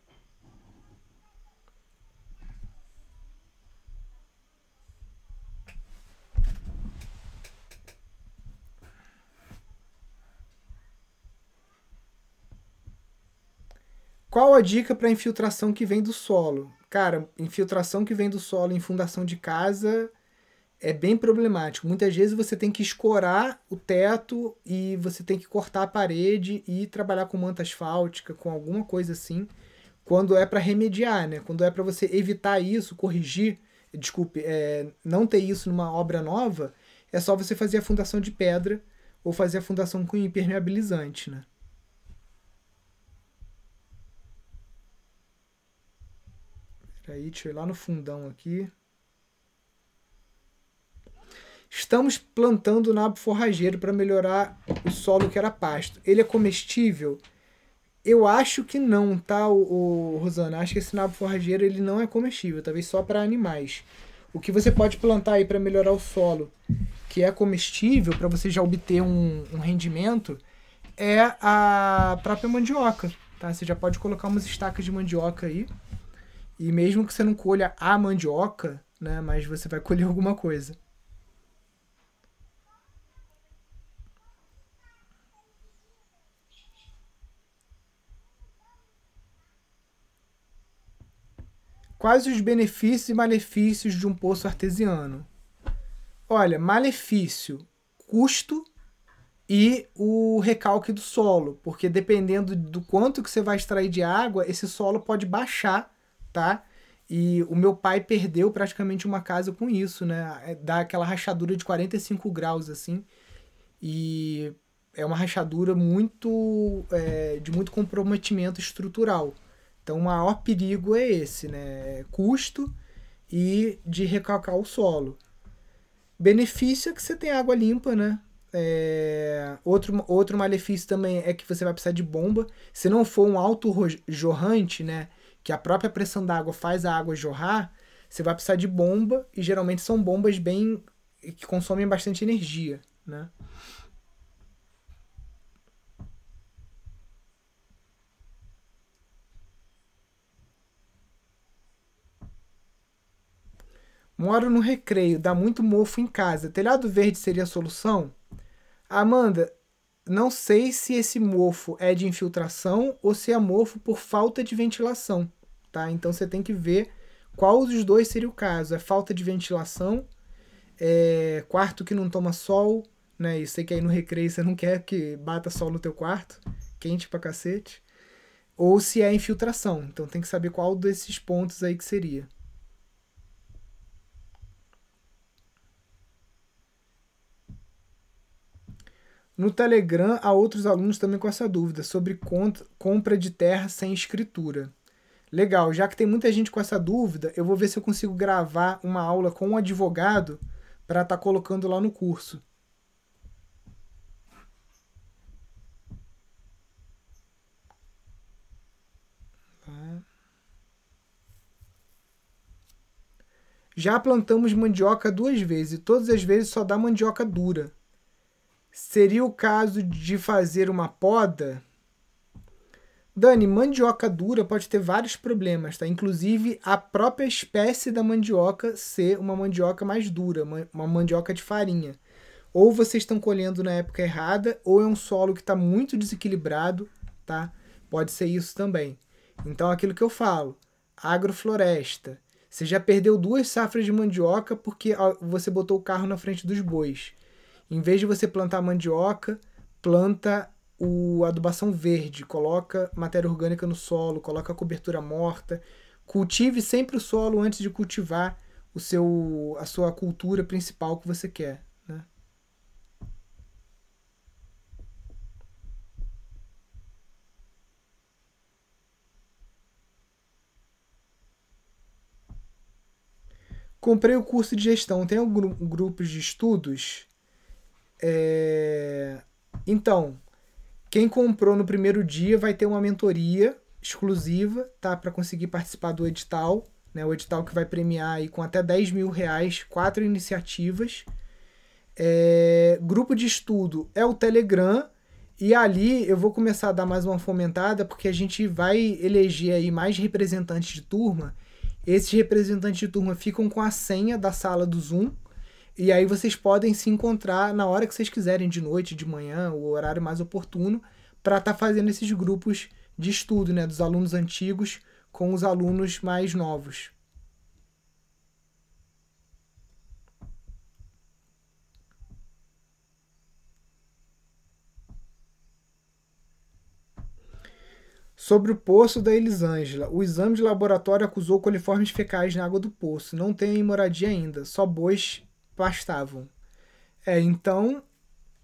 Qual a dica para infiltração que vem do solo? Cara, infiltração que vem do solo em fundação de casa é bem problemático. Muitas vezes você tem que escorar o teto e você tem que cortar a parede e trabalhar com manta asfáltica, com alguma coisa assim, quando é para remediar, né? Quando é para você evitar isso, corrigir, desculpe, é, não ter isso numa obra nova, é só você fazer a fundação de pedra ou fazer a fundação com impermeabilizante, né? Peraí, deixa eu ir lá no fundão aqui. Estamos plantando nabo forrageiro para melhorar o solo que era pasto. Ele é comestível? Eu acho que não, tá, o, o Rosana? Acho que esse nabo forrageiro ele não é comestível, talvez só para animais. O que você pode plantar aí para melhorar o solo, que é comestível para você já obter um, um rendimento, é a própria mandioca, tá? Você já pode colocar umas estacas de mandioca aí e mesmo que você não colha a mandioca, né, mas você vai colher alguma coisa. Quais os benefícios e malefícios de um poço artesiano? Olha, malefício, custo e o recalque do solo, porque dependendo do quanto que você vai extrair de água, esse solo pode baixar tá? E o meu pai perdeu praticamente uma casa com isso, né? É, dá aquela rachadura de 45 graus, assim. E é uma rachadura muito é, de muito comprometimento estrutural. Então, o maior perigo é esse, né? É custo e de recalcar o solo. Benefício é que você tem água limpa, né? É... Outro, outro malefício também é que você vai precisar de bomba. Se não for um alto jorrante, né? Que a própria pressão da água faz a água jorrar, você vai precisar de bomba e geralmente são bombas bem que consomem bastante energia, né? Moro no recreio, dá muito mofo em casa. Telhado verde seria a solução? Amanda, não sei se esse mofo é de infiltração ou se é mofo por falta de ventilação tá? Então você tem que ver qual dos dois seria o caso. É falta de ventilação, é quarto que não toma sol, né? E sei que aí no recreio você não quer que bata sol no teu quarto, quente pra cacete. Ou se é infiltração. Então tem que saber qual desses pontos aí que seria. No Telegram, há outros alunos também com essa dúvida sobre compra de terra sem escritura. Legal, já que tem muita gente com essa dúvida, eu vou ver se eu consigo gravar uma aula com um advogado para estar tá colocando lá no curso. Já plantamos mandioca duas vezes e todas as vezes só dá mandioca dura. Seria o caso de fazer uma poda? Dani, mandioca dura pode ter vários problemas, tá? Inclusive a própria espécie da mandioca ser uma mandioca mais dura, uma mandioca de farinha. Ou vocês estão colhendo na época errada, ou é um solo que está muito desequilibrado, tá? Pode ser isso também. Então, aquilo que eu falo, agrofloresta. Você já perdeu duas safras de mandioca porque você botou o carro na frente dos bois. Em vez de você plantar mandioca, planta o adubação verde, coloca matéria orgânica no solo, coloca cobertura morta, cultive sempre o solo antes de cultivar o seu, a sua cultura principal que você quer. Né? Comprei o curso de gestão. Tem algum grupos de estudos? É... Então, quem comprou no primeiro dia vai ter uma mentoria exclusiva, tá? Para conseguir participar do edital. Né? O edital que vai premiar aí com até 10 mil reais quatro iniciativas. É... Grupo de estudo é o Telegram. E ali eu vou começar a dar mais uma fomentada, porque a gente vai eleger aí mais representantes de turma. Esses representantes de turma ficam com a senha da sala do Zoom. E aí vocês podem se encontrar na hora que vocês quiserem, de noite, de manhã, o horário mais oportuno, para estar tá fazendo esses grupos de estudo, né, dos alunos antigos com os alunos mais novos. Sobre o poço da Elisângela. O exame de laboratório acusou coliformes fecais na água do poço. Não tem moradia ainda, só bois pastavam. É, então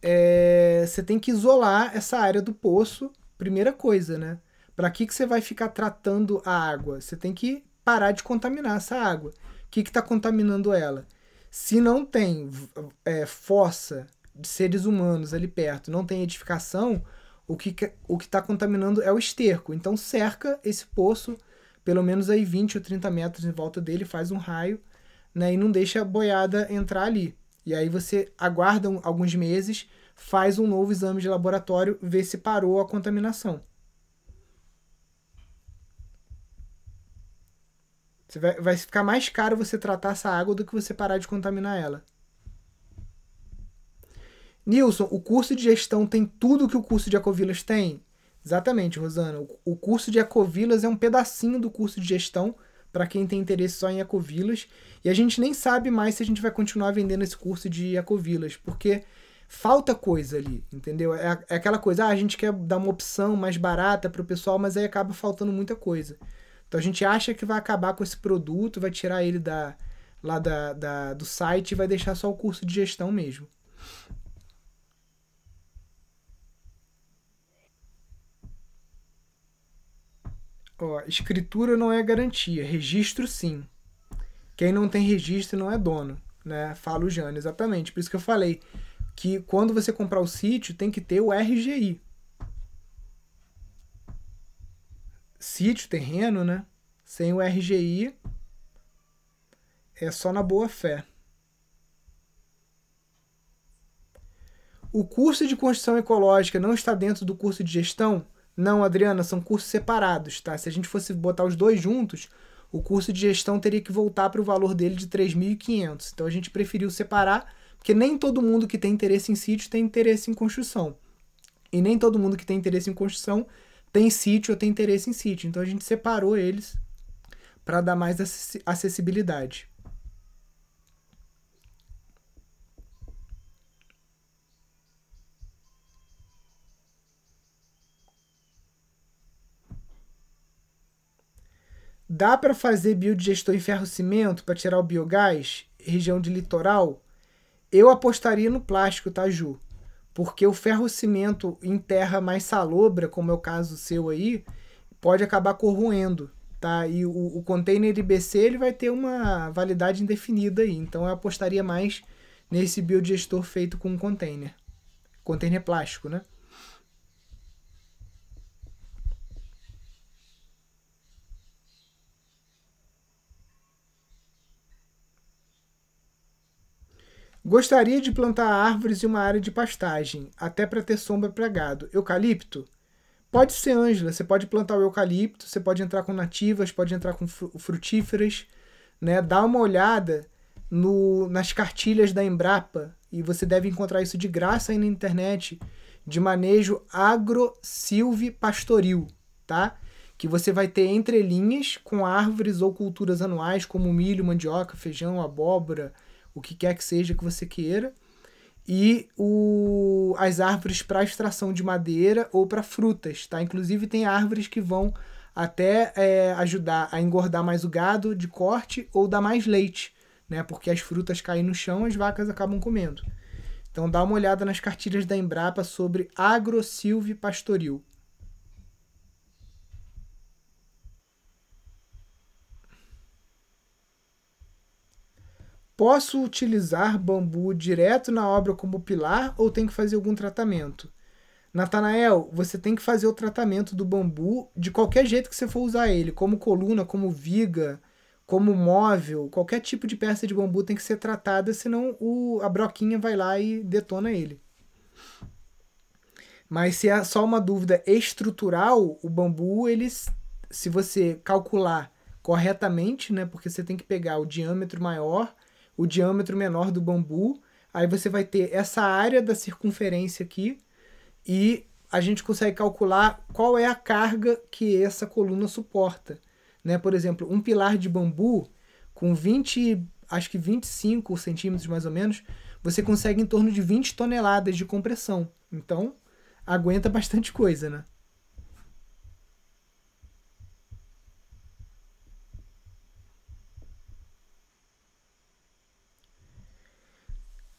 é, você tem que isolar essa área do poço, primeira coisa, né? Para que, que você vai ficar tratando a água? Você tem que parar de contaminar essa água. O que está contaminando ela? Se não tem é, fossa de seres humanos ali perto, não tem edificação, o que o está contaminando é o esterco. Então cerca esse poço, pelo menos aí 20 ou 30 metros em volta dele, faz um raio né, e não deixa a boiada entrar ali. E aí você aguarda alguns meses, faz um novo exame de laboratório, vê se parou a contaminação. Você vai, vai ficar mais caro você tratar essa água do que você parar de contaminar ela. Nilson, o curso de gestão tem tudo que o curso de Ecovilas tem? Exatamente, Rosana. O curso de Ecovilas é um pedacinho do curso de gestão para quem tem interesse só em Ecovilas. E a gente nem sabe mais se a gente vai continuar vendendo esse curso de Ecovilas, porque falta coisa ali, entendeu? É, é aquela coisa, ah, a gente quer dar uma opção mais barata para o pessoal, mas aí acaba faltando muita coisa. Então a gente acha que vai acabar com esse produto, vai tirar ele da, lá da, da, do site e vai deixar só o curso de gestão mesmo. Ó, escritura não é garantia, registro sim. Quem não tem registro não é dono, né? Fala o Jânio, exatamente. Por isso que eu falei que quando você comprar o sítio tem que ter o RGI. Sítio, terreno, né? Sem o RGI é só na boa fé. O curso de construção ecológica não está dentro do curso de gestão? Não, Adriana, são cursos separados, tá? Se a gente fosse botar os dois juntos, o curso de gestão teria que voltar para o valor dele de 3.500. Então a gente preferiu separar, porque nem todo mundo que tem interesse em sítio tem interesse em construção. E nem todo mundo que tem interesse em construção tem sítio ou tem interesse em sítio. Então a gente separou eles para dar mais acessibilidade. Dá para fazer biodigestor em ferro-cimento para tirar o biogás, região de litoral? Eu apostaria no plástico, tá, Ju? Porque o ferro-cimento em terra mais salobra, como é o caso seu aí, pode acabar corroendo, tá? E o, o container IBC ele vai ter uma validade indefinida aí. Então eu apostaria mais nesse biodigestor feito com container. Container plástico, né? Gostaria de plantar árvores e uma área de pastagem, até para ter sombra para gado. Eucalipto? Pode ser, Ângela. Você pode plantar o eucalipto, você pode entrar com nativas, pode entrar com frutíferas. Né? Dá uma olhada no, nas cartilhas da Embrapa, e você deve encontrar isso de graça aí na internet, de manejo agro-silvipastoril, tá? Que você vai ter entrelinhas com árvores ou culturas anuais, como milho, mandioca, feijão, abóbora, o que quer que seja que você queira, e o, as árvores para extração de madeira ou para frutas, tá? Inclusive tem árvores que vão até é, ajudar a engordar mais o gado de corte ou dar mais leite, né? Porque as frutas caem no chão, as vacas acabam comendo. Então dá uma olhada nas cartilhas da Embrapa sobre pastoril. Posso utilizar bambu direto na obra como pilar ou tem que fazer algum tratamento? Natanael, você tem que fazer o tratamento do bambu de qualquer jeito que você for usar ele, como coluna, como viga, como móvel, qualquer tipo de peça de bambu tem que ser tratada, senão o, a broquinha vai lá e detona ele. Mas se é só uma dúvida estrutural, o bambu, se você calcular corretamente, né, porque você tem que pegar o diâmetro maior, o diâmetro menor do bambu, aí você vai ter essa área da circunferência aqui, e a gente consegue calcular qual é a carga que essa coluna suporta. Né? Por exemplo, um pilar de bambu com 20, acho que 25 centímetros mais ou menos, você consegue em torno de 20 toneladas de compressão. Então, aguenta bastante coisa, né?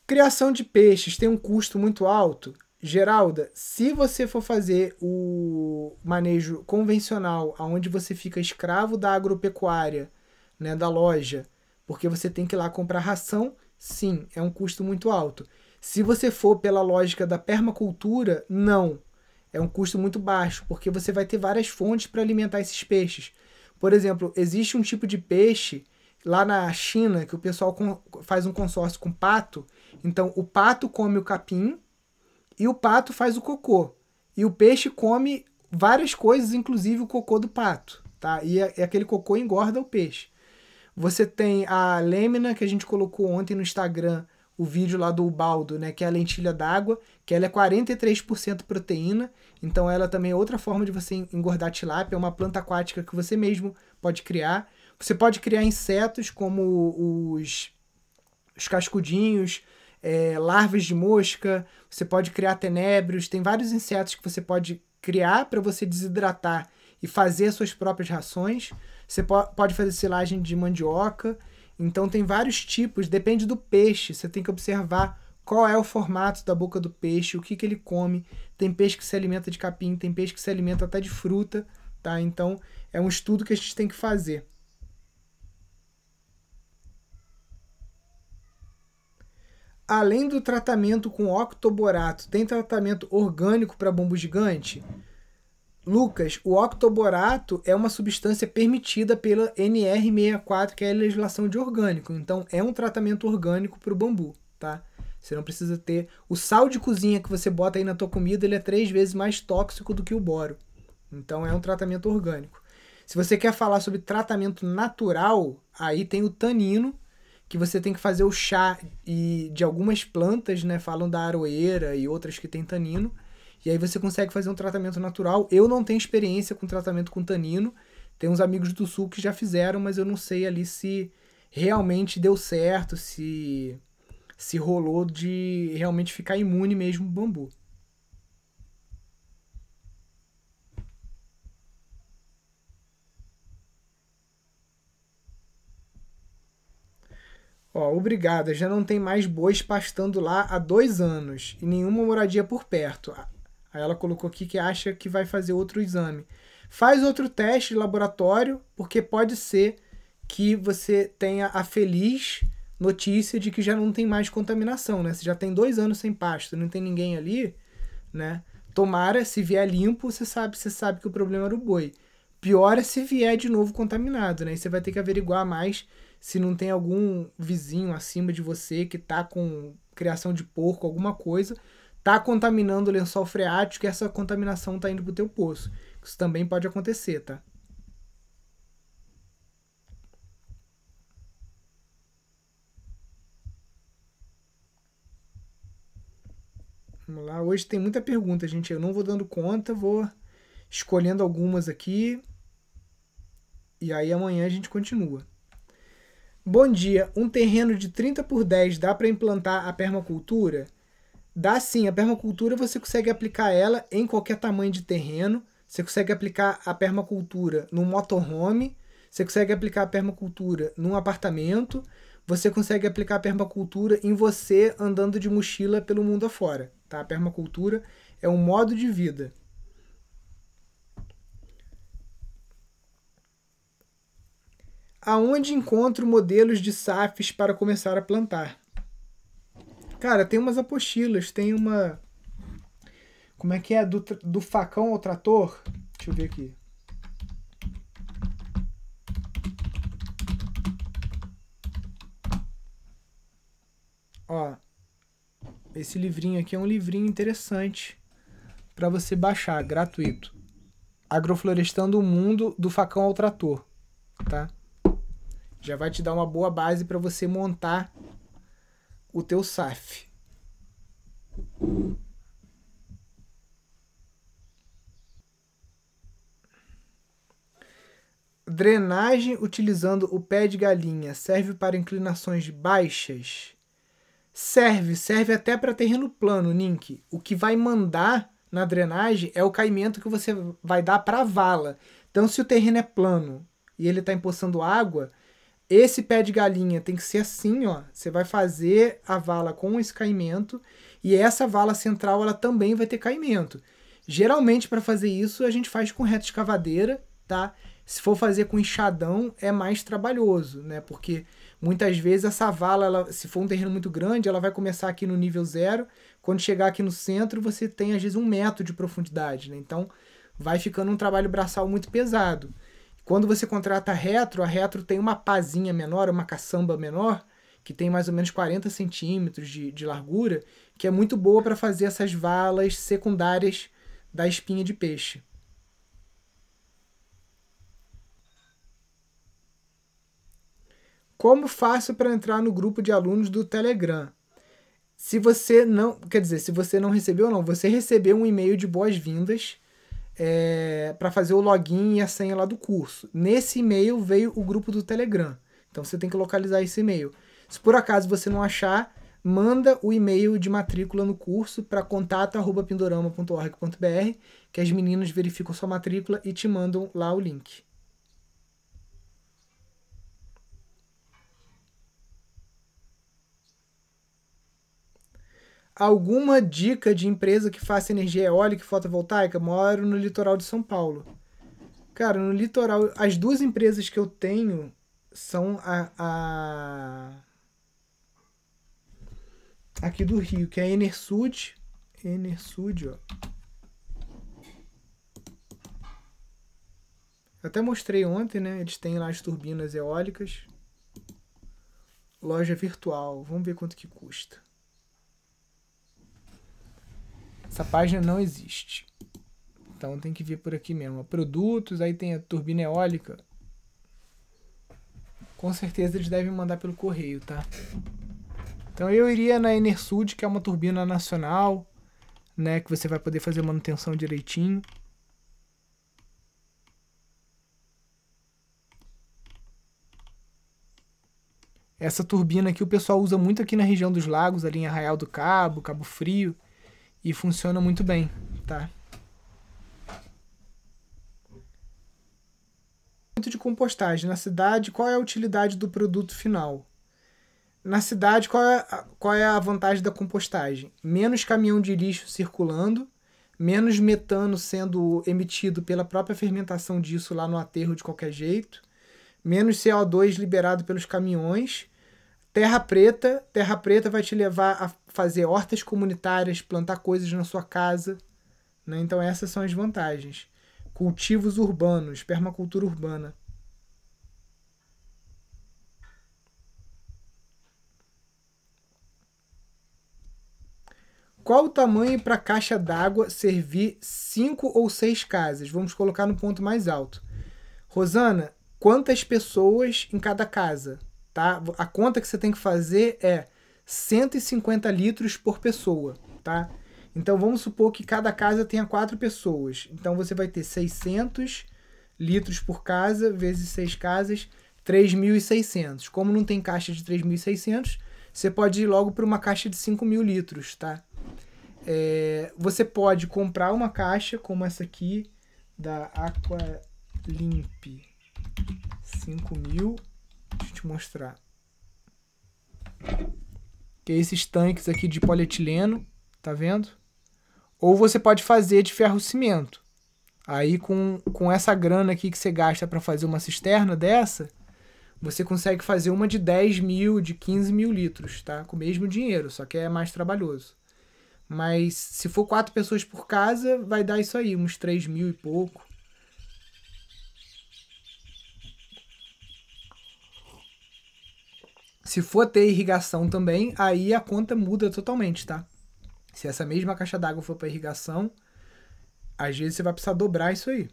Criação de peixes tem um custo muito alto? Geralda, se você for fazer o manejo convencional, onde você fica escravo da agropecuária, né, da loja, porque você tem que ir lá comprar ração, sim, é um custo muito alto. Se você for pela lógica da permacultura, não. É um custo muito baixo, porque você vai ter várias fontes para alimentar esses peixes. Por exemplo, existe um tipo de peixe lá na China que o pessoal faz um consórcio com pato. Então, o pato come o capim e o pato faz o cocô. E o peixe come várias coisas, inclusive o cocô do pato, tá? E, e aquele cocô engorda o peixe. Você tem a lêmina que a gente colocou ontem no Instagram, o vídeo lá do Ubaldo, né, que é a lentilha d'água, que ela é 43% proteína, então ela também é outra forma de você engordar tilápia, é uma planta aquática que você mesmo pode criar. Você pode criar insetos como os, os cascudinhos, é, larvas de mosca, você pode criar tenébrios, tem vários insetos que você pode criar para você desidratar e fazer suas próprias rações. Você po pode fazer silagem de mandioca. Então tem vários tipos, depende do peixe. Você tem que observar qual é o formato da boca do peixe, o que, que ele come. Tem peixe que se alimenta de capim, tem peixe que se alimenta até de fruta, tá? Então é um estudo que a gente tem que fazer. Além do tratamento com octoborato, tem tratamento orgânico para bambu gigante? Lucas, o octoborato é uma substância permitida pela NR64, que é a legislação de orgânico. Então, é um tratamento orgânico para o bambu, tá? Você não precisa ter... O sal de cozinha que você bota aí na tua comida, ele é três vezes mais tóxico do que o boro. Então, é um tratamento orgânico. Se você quer falar sobre tratamento natural, aí tem o tanino, que você tem que fazer o chá e de algumas plantas, né? Falam da aroeira e outras que tem tanino. E aí você consegue fazer um tratamento natural. Eu não tenho experiência com tratamento com tanino. Tem uns amigos do sul que já fizeram, mas eu não sei ali se realmente deu certo, se se rolou de realmente ficar imune mesmo o bambu. Ó, obrigada, já não tem mais bois pastando lá há dois anos e nenhuma moradia por perto. Aí ela colocou aqui que acha que vai fazer outro exame. Faz outro teste de laboratório, porque pode ser que você tenha a feliz notícia de que já não tem mais contaminação, né? Você já tem dois anos sem pasto, não tem ninguém ali, né? Tomara, se vier limpo, você sabe, você sabe que o problema era o boi. Pior é se vier de novo contaminado, né? E você vai ter que averiguar mais se não tem algum vizinho acima de você que tá com criação de porco, alguma coisa, tá contaminando o lençol freático e essa contaminação tá indo pro teu poço. Isso também pode acontecer, tá? Vamos lá, hoje tem muita pergunta, gente. Eu não vou dando conta, vou escolhendo algumas aqui. E aí amanhã a gente continua. Bom dia, um terreno de 30 por 10 dá para implantar a permacultura? Dá sim, a permacultura você consegue aplicar ela em qualquer tamanho de terreno. Você consegue aplicar a permacultura num motorhome, você consegue aplicar a permacultura num apartamento, você consegue aplicar a permacultura em você andando de mochila pelo mundo afora. Tá? A permacultura é um modo de vida. Aonde encontro modelos de SAFs para começar a plantar? Cara, tem umas apostilas, tem uma. Como é que é? Do, do facão ao trator? Deixa eu ver aqui. Ó, esse livrinho aqui é um livrinho interessante para você baixar, gratuito. Agroflorestando o mundo do facão ao trator, tá? Já vai te dar uma boa base para você montar o teu SAF. Drenagem utilizando o pé de galinha serve para inclinações baixas? Serve, serve até para terreno plano, Nink. O que vai mandar na drenagem é o caimento que você vai dar para a vala. Então, se o terreno é plano e ele está empoçando água, esse pé de galinha tem que ser assim, ó. Você vai fazer a vala com esse caimento e essa vala central ela também vai ter caimento. Geralmente para fazer isso a gente faz com reta escavadeira, tá? Se for fazer com enxadão é mais trabalhoso, né? Porque muitas vezes essa vala, ela, se for um terreno muito grande, ela vai começar aqui no nível zero. Quando chegar aqui no centro, você tem às vezes um metro de profundidade, né? Então vai ficando um trabalho braçal muito pesado. Quando você contrata a retro, a retro tem uma pazinha menor, uma caçamba menor, que tem mais ou menos 40 centímetros de, de largura, que é muito boa para fazer essas valas secundárias da espinha de peixe. Como faço para entrar no grupo de alunos do Telegram? Se você não, quer dizer, se você não recebeu não, você recebeu um e-mail de boas-vindas é, para fazer o login e a senha lá do curso. Nesse e-mail veio o grupo do Telegram. Então você tem que localizar esse e-mail. Se por acaso você não achar, manda o e-mail de matrícula no curso para contato@pindorama.org.br, que as meninas verificam sua matrícula e te mandam lá o link. Alguma dica de empresa que faça energia eólica e fotovoltaica? Moro no litoral de São Paulo. Cara, no litoral, as duas empresas que eu tenho são a, a aqui do Rio, que é a Enersud, Enersud, ó. Eu até mostrei ontem, né? Eles têm lá as turbinas eólicas. Loja virtual. Vamos ver quanto que custa. Essa página não existe. Então tem que vir por aqui mesmo. Produtos, aí tem a turbina eólica. Com certeza eles devem mandar pelo correio, tá? Então eu iria na Enersud, que é uma turbina nacional, né, que você vai poder fazer manutenção direitinho. Essa turbina aqui o pessoal usa muito aqui na região dos lagos, ali em Arraial do Cabo, Cabo Frio e funciona muito bem, tá? de compostagem na cidade, qual é a utilidade do produto final? Na cidade, qual é, a, qual é a vantagem da compostagem? Menos caminhão de lixo circulando, menos metano sendo emitido pela própria fermentação disso lá no aterro de qualquer jeito, menos CO2 liberado pelos caminhões Terra Preta, Terra Preta vai te levar a fazer hortas comunitárias, plantar coisas na sua casa. Né? Então essas são as vantagens. Cultivos urbanos, permacultura urbana. Qual o tamanho para a caixa d'água servir cinco ou seis casas? Vamos colocar no ponto mais alto. Rosana, quantas pessoas em cada casa? tá? A conta que você tem que fazer é 150 litros por pessoa, tá? Então vamos supor que cada casa tenha quatro pessoas. Então você vai ter 600 litros por casa vezes seis casas, 3.600. Como não tem caixa de 3.600, você pode ir logo para uma caixa de 5.000 litros, tá? É, você pode comprar uma caixa como essa aqui da Aqualimp 5000 Deixa eu te mostrar. Que é esses tanques aqui de polietileno, tá vendo? Ou você pode fazer de ferro cimento. Aí com, com essa grana aqui que você gasta para fazer uma cisterna dessa, você consegue fazer uma de 10 mil, de 15 mil litros, tá? Com o mesmo dinheiro, só que é mais trabalhoso. Mas se for quatro pessoas por casa, vai dar isso aí, uns 3 mil e pouco. Se for ter irrigação também, aí a conta muda totalmente, tá? Se essa mesma caixa d'água for para irrigação, às vezes você vai precisar dobrar isso aí.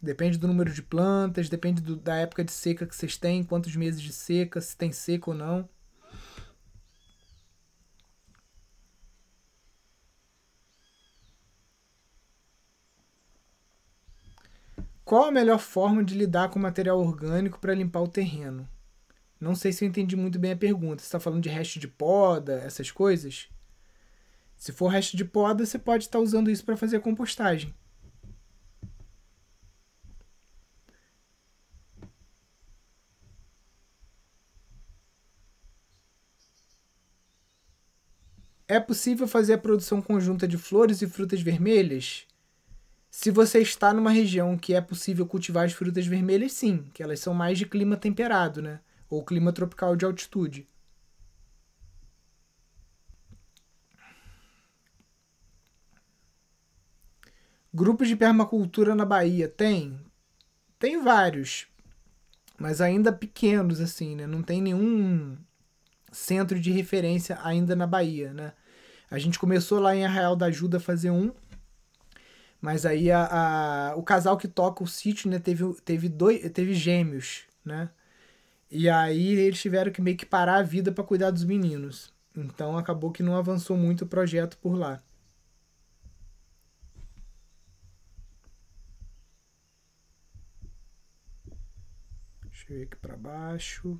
Depende do número de plantas, depende do, da época de seca que vocês têm, quantos meses de seca, se tem seca ou não. Qual a melhor forma de lidar com material orgânico para limpar o terreno? Não sei se eu entendi muito bem a pergunta. Você está falando de resto de poda, essas coisas? Se for resto de poda, você pode estar usando isso para fazer compostagem. É possível fazer a produção conjunta de flores e frutas vermelhas? Se você está numa região que é possível cultivar as frutas vermelhas, sim, que elas são mais de clima temperado, né? Ou clima tropical de altitude. Grupos de permacultura na Bahia tem? Tem vários, mas ainda pequenos assim, né? Não tem nenhum centro de referência ainda na Bahia, né? A gente começou lá em Arraial da Ajuda a fazer um, mas aí a, a, o casal que toca o sítio, né, teve, teve, dois, teve gêmeos, né? E aí eles tiveram que meio que parar a vida para cuidar dos meninos. Então acabou que não avançou muito o projeto por lá. Deixa eu ver aqui para baixo.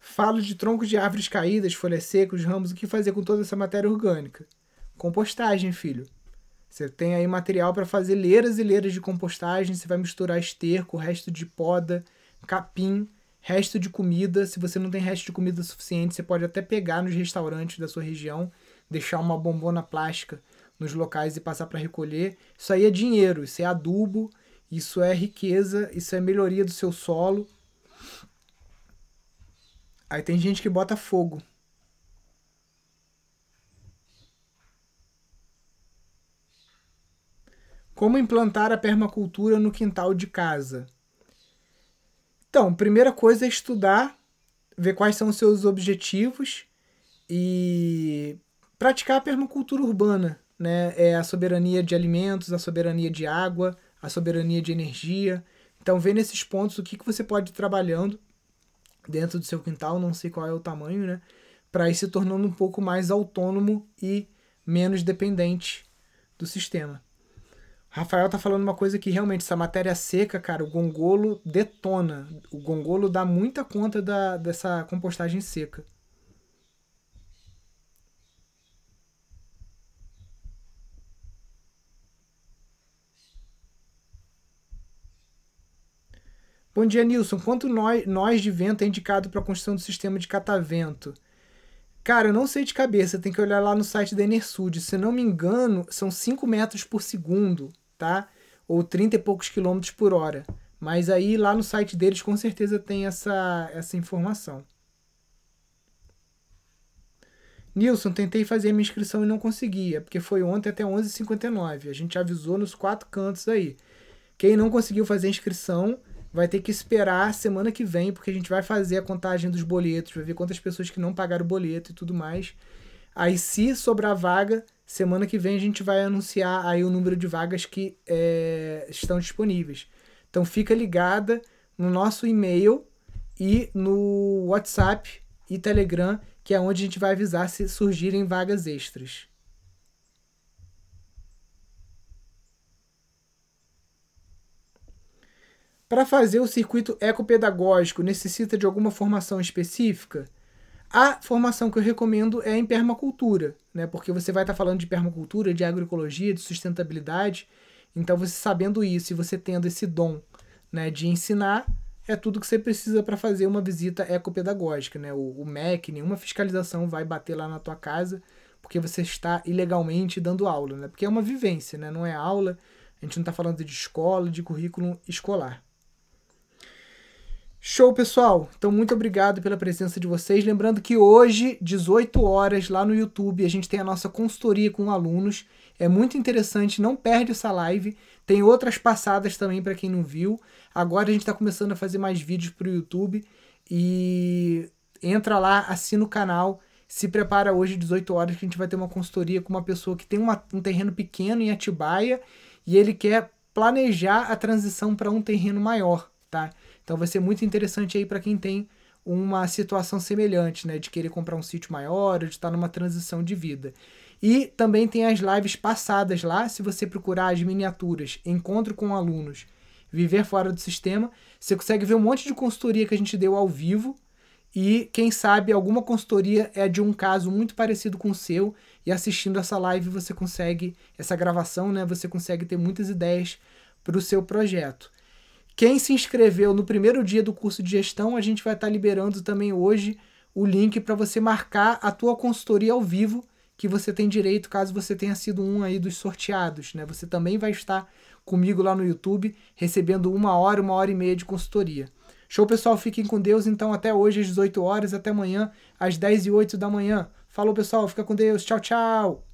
Falo de troncos de árvores caídas, folhas secas, ramos, o que fazer com toda essa matéria orgânica? Compostagem, filho. Você tem aí material para fazer leiras e leiras de compostagem, você vai misturar esterco, resto de poda, capim, resto de comida. Se você não tem resto de comida suficiente, você pode até pegar nos restaurantes da sua região, deixar uma bombona plástica nos locais e passar para recolher. Isso aí é dinheiro, isso é adubo, isso é riqueza, isso é melhoria do seu solo. Aí tem gente que bota fogo. Como implantar a permacultura no quintal de casa? Então, primeira coisa é estudar, ver quais são os seus objetivos e praticar a permacultura urbana, né? É a soberania de alimentos, a soberania de água, a soberania de energia. Então, ver nesses pontos o que, que você pode ir trabalhando dentro do seu quintal, não sei qual é o tamanho, né? Para ir se tornando um pouco mais autônomo e menos dependente do sistema. Rafael tá falando uma coisa que realmente, essa matéria seca, cara, o gongolo detona. O gongolo dá muita conta da, dessa compostagem seca. Bom dia, Nilson. Quanto nós, nós de vento é indicado para a construção do sistema de catavento? Cara, eu não sei de cabeça, tem que olhar lá no site da Enersud. Se não me engano, são 5 metros por segundo, tá? Ou 30 e poucos quilômetros por hora. Mas aí lá no site deles com certeza tem essa, essa informação. Nilson, tentei fazer minha inscrição e não conseguia, porque foi ontem até 11h59. A gente avisou nos quatro cantos aí. Quem não conseguiu fazer a inscrição, vai ter que esperar semana que vem, porque a gente vai fazer a contagem dos boletos, vai ver quantas pessoas que não pagaram o boleto e tudo mais. Aí, se sobrar vaga, semana que vem a gente vai anunciar aí o número de vagas que é, estão disponíveis. Então, fica ligada no nosso e-mail e no WhatsApp e Telegram, que é onde a gente vai avisar se surgirem vagas extras. Para fazer o circuito ecopedagógico, necessita de alguma formação específica? A formação que eu recomendo é em permacultura, né? porque você vai estar tá falando de permacultura, de agroecologia, de sustentabilidade. Então, você sabendo isso e você tendo esse dom né, de ensinar, é tudo que você precisa para fazer uma visita ecopedagógica. Né? O, o MEC, nenhuma fiscalização vai bater lá na tua casa, porque você está ilegalmente dando aula, né? Porque é uma vivência, né? Não é aula, a gente não está falando de escola, de currículo escolar. Show, pessoal! Então, muito obrigado pela presença de vocês. Lembrando que hoje, 18 horas, lá no YouTube, a gente tem a nossa consultoria com alunos. É muito interessante, não perde essa live. Tem outras passadas também para quem não viu. Agora a gente está começando a fazer mais vídeos para o YouTube. E entra lá, assina o canal. Se prepara hoje, 18 horas, que a gente vai ter uma consultoria com uma pessoa que tem uma, um terreno pequeno em Atibaia e ele quer planejar a transição para um terreno maior, tá? Então vai ser muito interessante aí para quem tem uma situação semelhante, né, de querer comprar um sítio maior, de estar numa transição de vida. E também tem as lives passadas lá, se você procurar as miniaturas, encontro com alunos, viver fora do sistema, você consegue ver um monte de consultoria que a gente deu ao vivo, e quem sabe alguma consultoria é de um caso muito parecido com o seu e assistindo essa live você consegue essa gravação, né? Você consegue ter muitas ideias para o seu projeto. Quem se inscreveu no primeiro dia do curso de gestão, a gente vai estar tá liberando também hoje o link para você marcar a tua consultoria ao vivo que você tem direito caso você tenha sido um aí dos sorteados, né? Você também vai estar comigo lá no YouTube recebendo uma hora, uma hora e meia de consultoria. Show, pessoal. Fiquem com Deus. Então, até hoje às 18 horas, até amanhã às 10 e 8 da manhã. Falou, pessoal. Fica com Deus. Tchau, tchau.